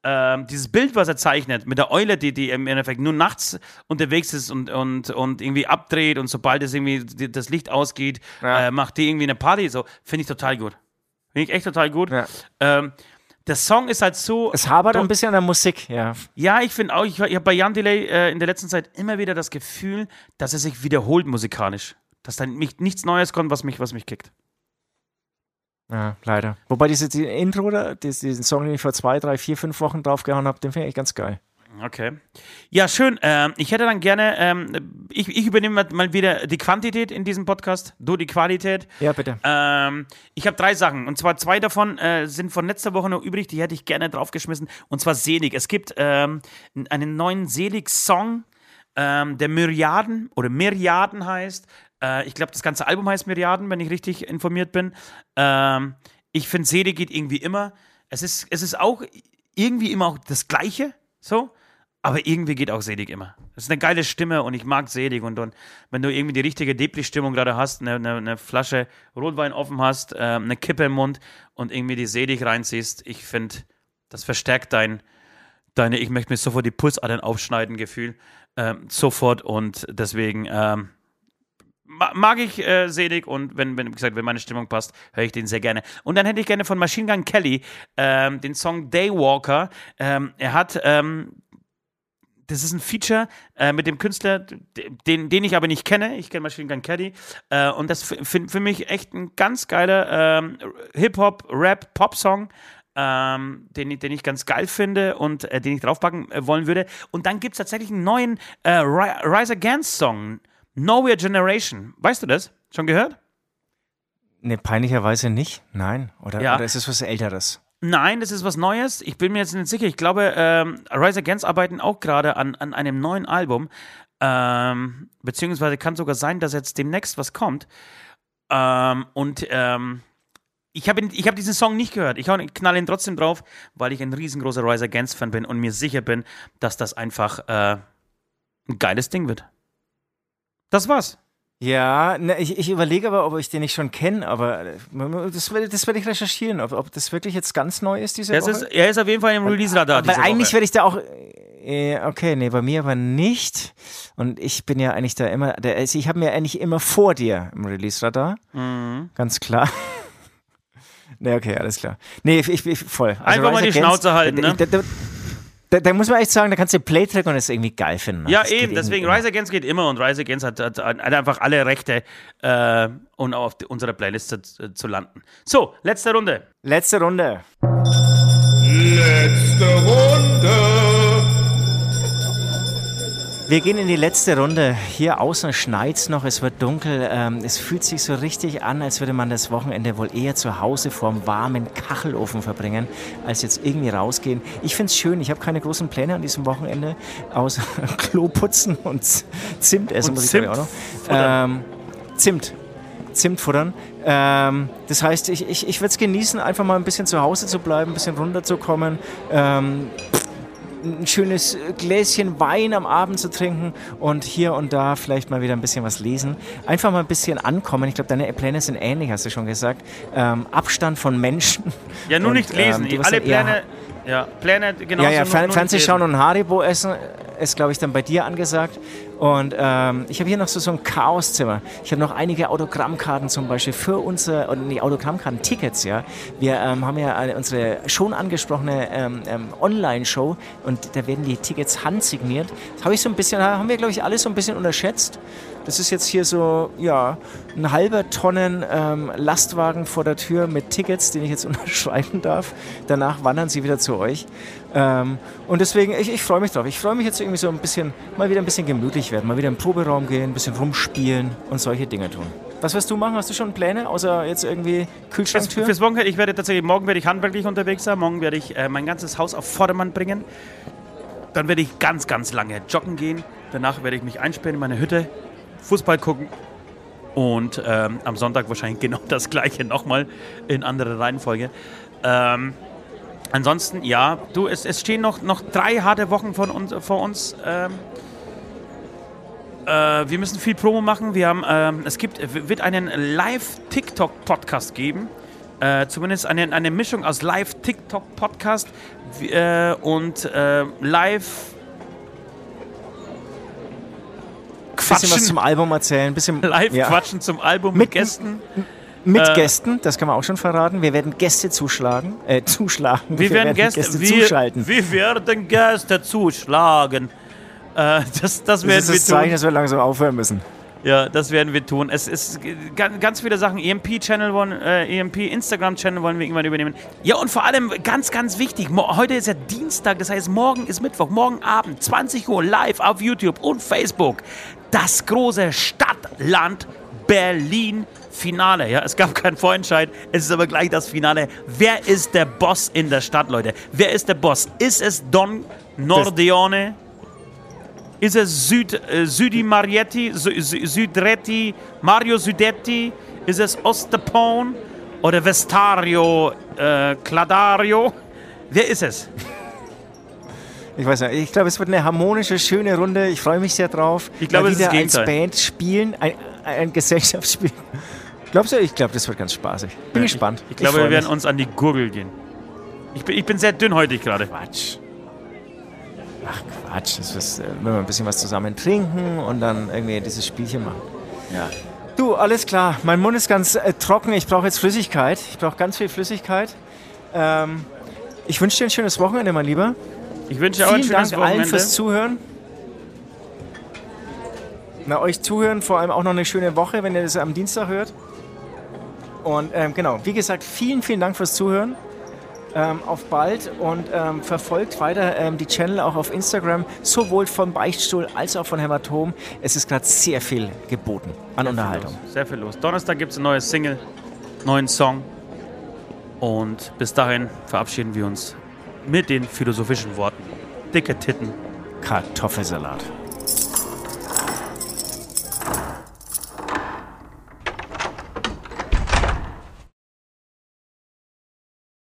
ähm, dieses Bild, was er zeichnet, mit der Eule, die, die im Endeffekt nur nachts unterwegs ist und, und, und irgendwie abdreht und sobald es irgendwie das Licht ausgeht, Ja. äh, macht die irgendwie eine Party. So, finde ich total gut. Finde ich echt total gut. Ja. Ähm, der Song ist halt so. Es habert Doch- ein bisschen an der Musik, ja. ja, ich finde auch, ich, ich habe bei Jan Delay äh, in der letzten Zeit immer wieder das Gefühl, dass er sich wiederholt musikalisch. Dass da nicht, nichts Neues kommt, was mich, was mich kickt. Ja, leider. Wobei diese die Intro, diesen Song, den ich vor zwei, drei, vier, fünf Wochen draufgehauen habe, den finde ich ganz geil. Okay. Ja, schön. Ähm, ich hätte dann gerne, ähm, ich, ich übernehme mal- wieder die Quantität in diesem Podcast, du die Qualität. Ja, bitte. Ähm, ich habe drei Sachen und zwar zwei davon äh, sind von letzter Woche noch übrig, die hätte ich gerne draufgeschmissen und zwar Selig. Es gibt ähm, einen neuen Selig-Song, ähm, der Myriaden oder Myriaden heißt. Äh, ich glaube, das ganze Album heißt Myriaden, wenn ich richtig informiert bin. Ähm, ich finde, Selig geht irgendwie immer. Es ist, es ist auch irgendwie immer auch das Gleiche, so. Aber irgendwie geht auch Selig immer. Das ist eine geile Stimme und ich mag Selig. Und, und wenn du irgendwie die richtige Depri-Stimmung gerade hast, eine, eine, eine Flasche Rotwein offen hast, äh, eine Kippe im Mund und irgendwie die Selig reinziehst, ich finde, das verstärkt dein, deine, ich möchte mir sofort die Pulsadern aufschneiden, Gefühl. Ähm, sofort und deswegen ma- mag ich äh, Selig und wenn, wenn, gesagt, wenn meine Stimmung passt, höre ich den sehr gerne. Und dann hätte ich gerne von Machine Gun Kelly ähm, den Song Daywalker. Ähm, er hat ähm, das ist ein Feature äh, mit dem Künstler, den, den ich aber nicht kenne. Ich kenne Machine Gun Kelly. Äh, und das finde für mich echt ein ganz geiler ähm, Hip-Hop, Rap, Pop-Song. Ähm, den, ich- den ich ganz geil finde und äh, den ich draufpacken äh, wollen würde. Und dann gibt es tatsächlich einen neuen äh, Ri- Rise Against Song, Nowhere Generation. Weißt du das? Schon gehört? Ne, peinlicherweise nicht. Nein. Oder, Ja. oder ist es was Älteres? Nein, das ist was Neues. Ich bin mir jetzt nicht sicher. Ich glaube, ähm, Rise Against arbeiten auch gerade an, an einem neuen Album. Ähm, beziehungsweise kann sogar sein, dass jetzt demnächst was kommt. Ähm, und ähm, ich habe ich hab diesen Song nicht gehört. Ich hau- ich knall ihn trotzdem drauf, weil ich ein riesengroßer Rise Against Fan bin und mir sicher bin, dass das einfach äh, ein geiles Ding wird. Das war's. Ja, ne, ich, ich überlege aber, ob ich den nicht schon kenne, aber äh, das werde das werd ich recherchieren, ob, ob das wirklich jetzt ganz neu ist diese Er Woche. ist, er ist auf jeden Fall im Release-Radar. Weil diese eigentlich werde ich da auch. Äh, okay, nee, bei mir aber nicht. Und ich bin ja eigentlich da immer. Der, also ich habe mir eigentlich immer vor dir im Release-Radar. Mhm. Ganz klar. nee, okay, alles klar. Nee, ich, ich, ich voll. Also Einfach mal die Against, Schnauze halten, ne? Da, da, da, da muss man echt sagen, da kannst du den Playtrack und das irgendwie geil finden. ne? Ja, Das eben, deswegen irgendwie Rise Against geht immer und Rise Against hat, hat, hat einfach alle Rechte, äh, um auf die, unserer Playlist zu, zu landen. So, letzte Runde. immer. Letzte Runde. Letzte Runde. Wir gehen in die letzte Runde. Hier außen schneit's noch, es wird dunkel. Ähm, es fühlt sich so richtig an, als würde man das Wochenende wohl eher zu Hause vorm warmen Kachelofen verbringen, als jetzt irgendwie rausgehen. Ich find's schön. Ich habe keine großen Pläne an diesem Wochenende, außer Klo putzen und Zimt essen, Und muss ich glaube ich auch noch. Ähm, Zimt. Zimt futtern. Ähm, das heißt, ich, ich, ich würde es genießen, einfach mal ein bisschen zu Hause zu bleiben, ein bisschen runterzukommen. Ähm, ein schönes Gläschen Wein am Abend zu trinken und hier und da vielleicht mal wieder ein bisschen was lesen. Einfach mal ein bisschen ankommen. Ich glaube, deine Pläne sind ähnlich, hast du schon gesagt. Ähm, Abstand von Menschen. Ja, nur und, nicht lesen. ähm, Alle Pläne, ja, Pläne, genau. ja, ja, Fer Fernseh schauen und Haribo essen ist, glaube ich, dann bei dir angesagt. Und ähm, ich habe hier noch so, so ein Chaoszimmer. Ich habe noch einige Autogrammkarten zum Beispiel für unsere, oder nee, Autogrammkarten, Tickets, ja. Wir ähm, haben ja eine, unsere schon angesprochene ähm, ähm, Online-Show und da werden die Tickets handsigniert. Das habe ich so ein bisschen, haben wir, glaube ich, alle so ein bisschen unterschätzt. Das ist jetzt hier so, ja, ein halber Tonnen ähm, Lastwagen vor der Tür mit Tickets, den ich jetzt unterschreiben darf. Danach wandern sie wieder zu euch. Ähm, und deswegen, ich, ich freue mich drauf. Ich freue mich jetzt irgendwie so ein bisschen, mal wieder ein bisschen gemütlich werden, mal wieder im Proberaum gehen, ein bisschen rumspielen und solche Dinge tun. Was wirst du machen? Hast du schon Pläne, außer jetzt irgendwie Kühlschranktür? fürs Wochenende, ich werde tatsächlich, morgen werde ich handwerklich unterwegs sein, morgen werde ich äh, mein ganzes Haus auf Vordermann bringen. Dann werde ich ganz, ganz lange joggen gehen. Danach werde ich mich einsperren in meine Hütte, Fußball gucken und ähm, am Sonntag wahrscheinlich genau das gleiche nochmal in anderer Reihenfolge. Ähm, ansonsten, ja, du, es, es stehen noch, noch drei harte Wochen von uns, vor uns. Ähm, äh, wir müssen viel Promo machen. Wir haben, ähm, es gibt, wird einen Live-TikTok-Podcast geben. Äh, zumindest eine, eine Mischung aus Live-TikTok-Podcast äh, und äh, Live. Bisschen was zum Album erzählen, bisschen live ja. quatschen zum Album Mit- mit Gästen. mit äh, Gästen, das kann man auch schon verraten. Wir werden Gäste zuschlagen, äh, zuschlagen. Wir, werden Gäste, wir, zuschalten. wir werden Gäste zuschlagen. Äh, das, das das werden ist wir das Zeichen, tun. dass wir langsam aufhören müssen. Ja, das werden wir tun. Es ist ganz, viele Sachen. EMP-Channel wollen, äh, EMP Instagram-Channel wollen wir irgendwann übernehmen. Ja, und vor allem ganz, ganz wichtig. Heute ist ja Dienstag, das heißt, morgen ist Mittwoch. Morgen Abend, 20 Uhr, live auf YouTube und Facebook. Das große Stadtland Berlin. Finale, ja, es gab keinen Vorentscheid, es ist aber gleich das Finale. Wer ist der Boss in der Stadt, Leute? Wer ist der Boss? Ist es Don Nordeone? Ist es Süd, äh, Südi Marietti, Sü, Sü, Südretti, Mario Südetti? Ist es Ostepone oder Vestario äh, Cladario? Wer ist es? Ich weiß nicht, ich glaube, es wird eine harmonische, schöne Runde. Ich freue mich sehr drauf. Ich glaube, es ist als. Band spielen, ein, ein Gesellschaftsspiel. Glaubst du? Ich glaube, das wird ganz spaßig. Bin gespannt. Ich, ich glaube, freu wir werden mich. uns an die Gurgel gehen. Ich bin, ich bin sehr dünnhäutig gerade. Quatsch. Ach Quatsch, das ist, äh, wenn wir ein bisschen was zusammen trinken und dann irgendwie dieses Spielchen machen. Ja. Du, alles klar. Mein Mund ist ganz äh, trocken. Ich brauche jetzt Flüssigkeit. Ich brauche ganz viel Flüssigkeit. Ähm, ich wünsche dir ein schönes Wochenende, mein Lieber. Ich wünsche auch ein Vielen schönes Dank allen Wochenende. fürs Zuhören. Na, euch zuhören, vor allem auch noch eine schöne Woche, wenn ihr das am Dienstag hört. Und ähm, genau, wie gesagt, vielen, vielen Dank fürs Zuhören. Ähm, auf bald und ähm, verfolgt weiter ähm, die Channel auch auf Instagram, sowohl von Beichtstuhl als auch von Hämatom. Es ist gerade sehr viel geboten an Unterhaltung. Sehr viel los. Donnerstag gibt es ein neues Single, neuen Song. Und bis dahin verabschieden wir uns mit den philosophischen Worten. Dicke Titten. Kartoffelsalat.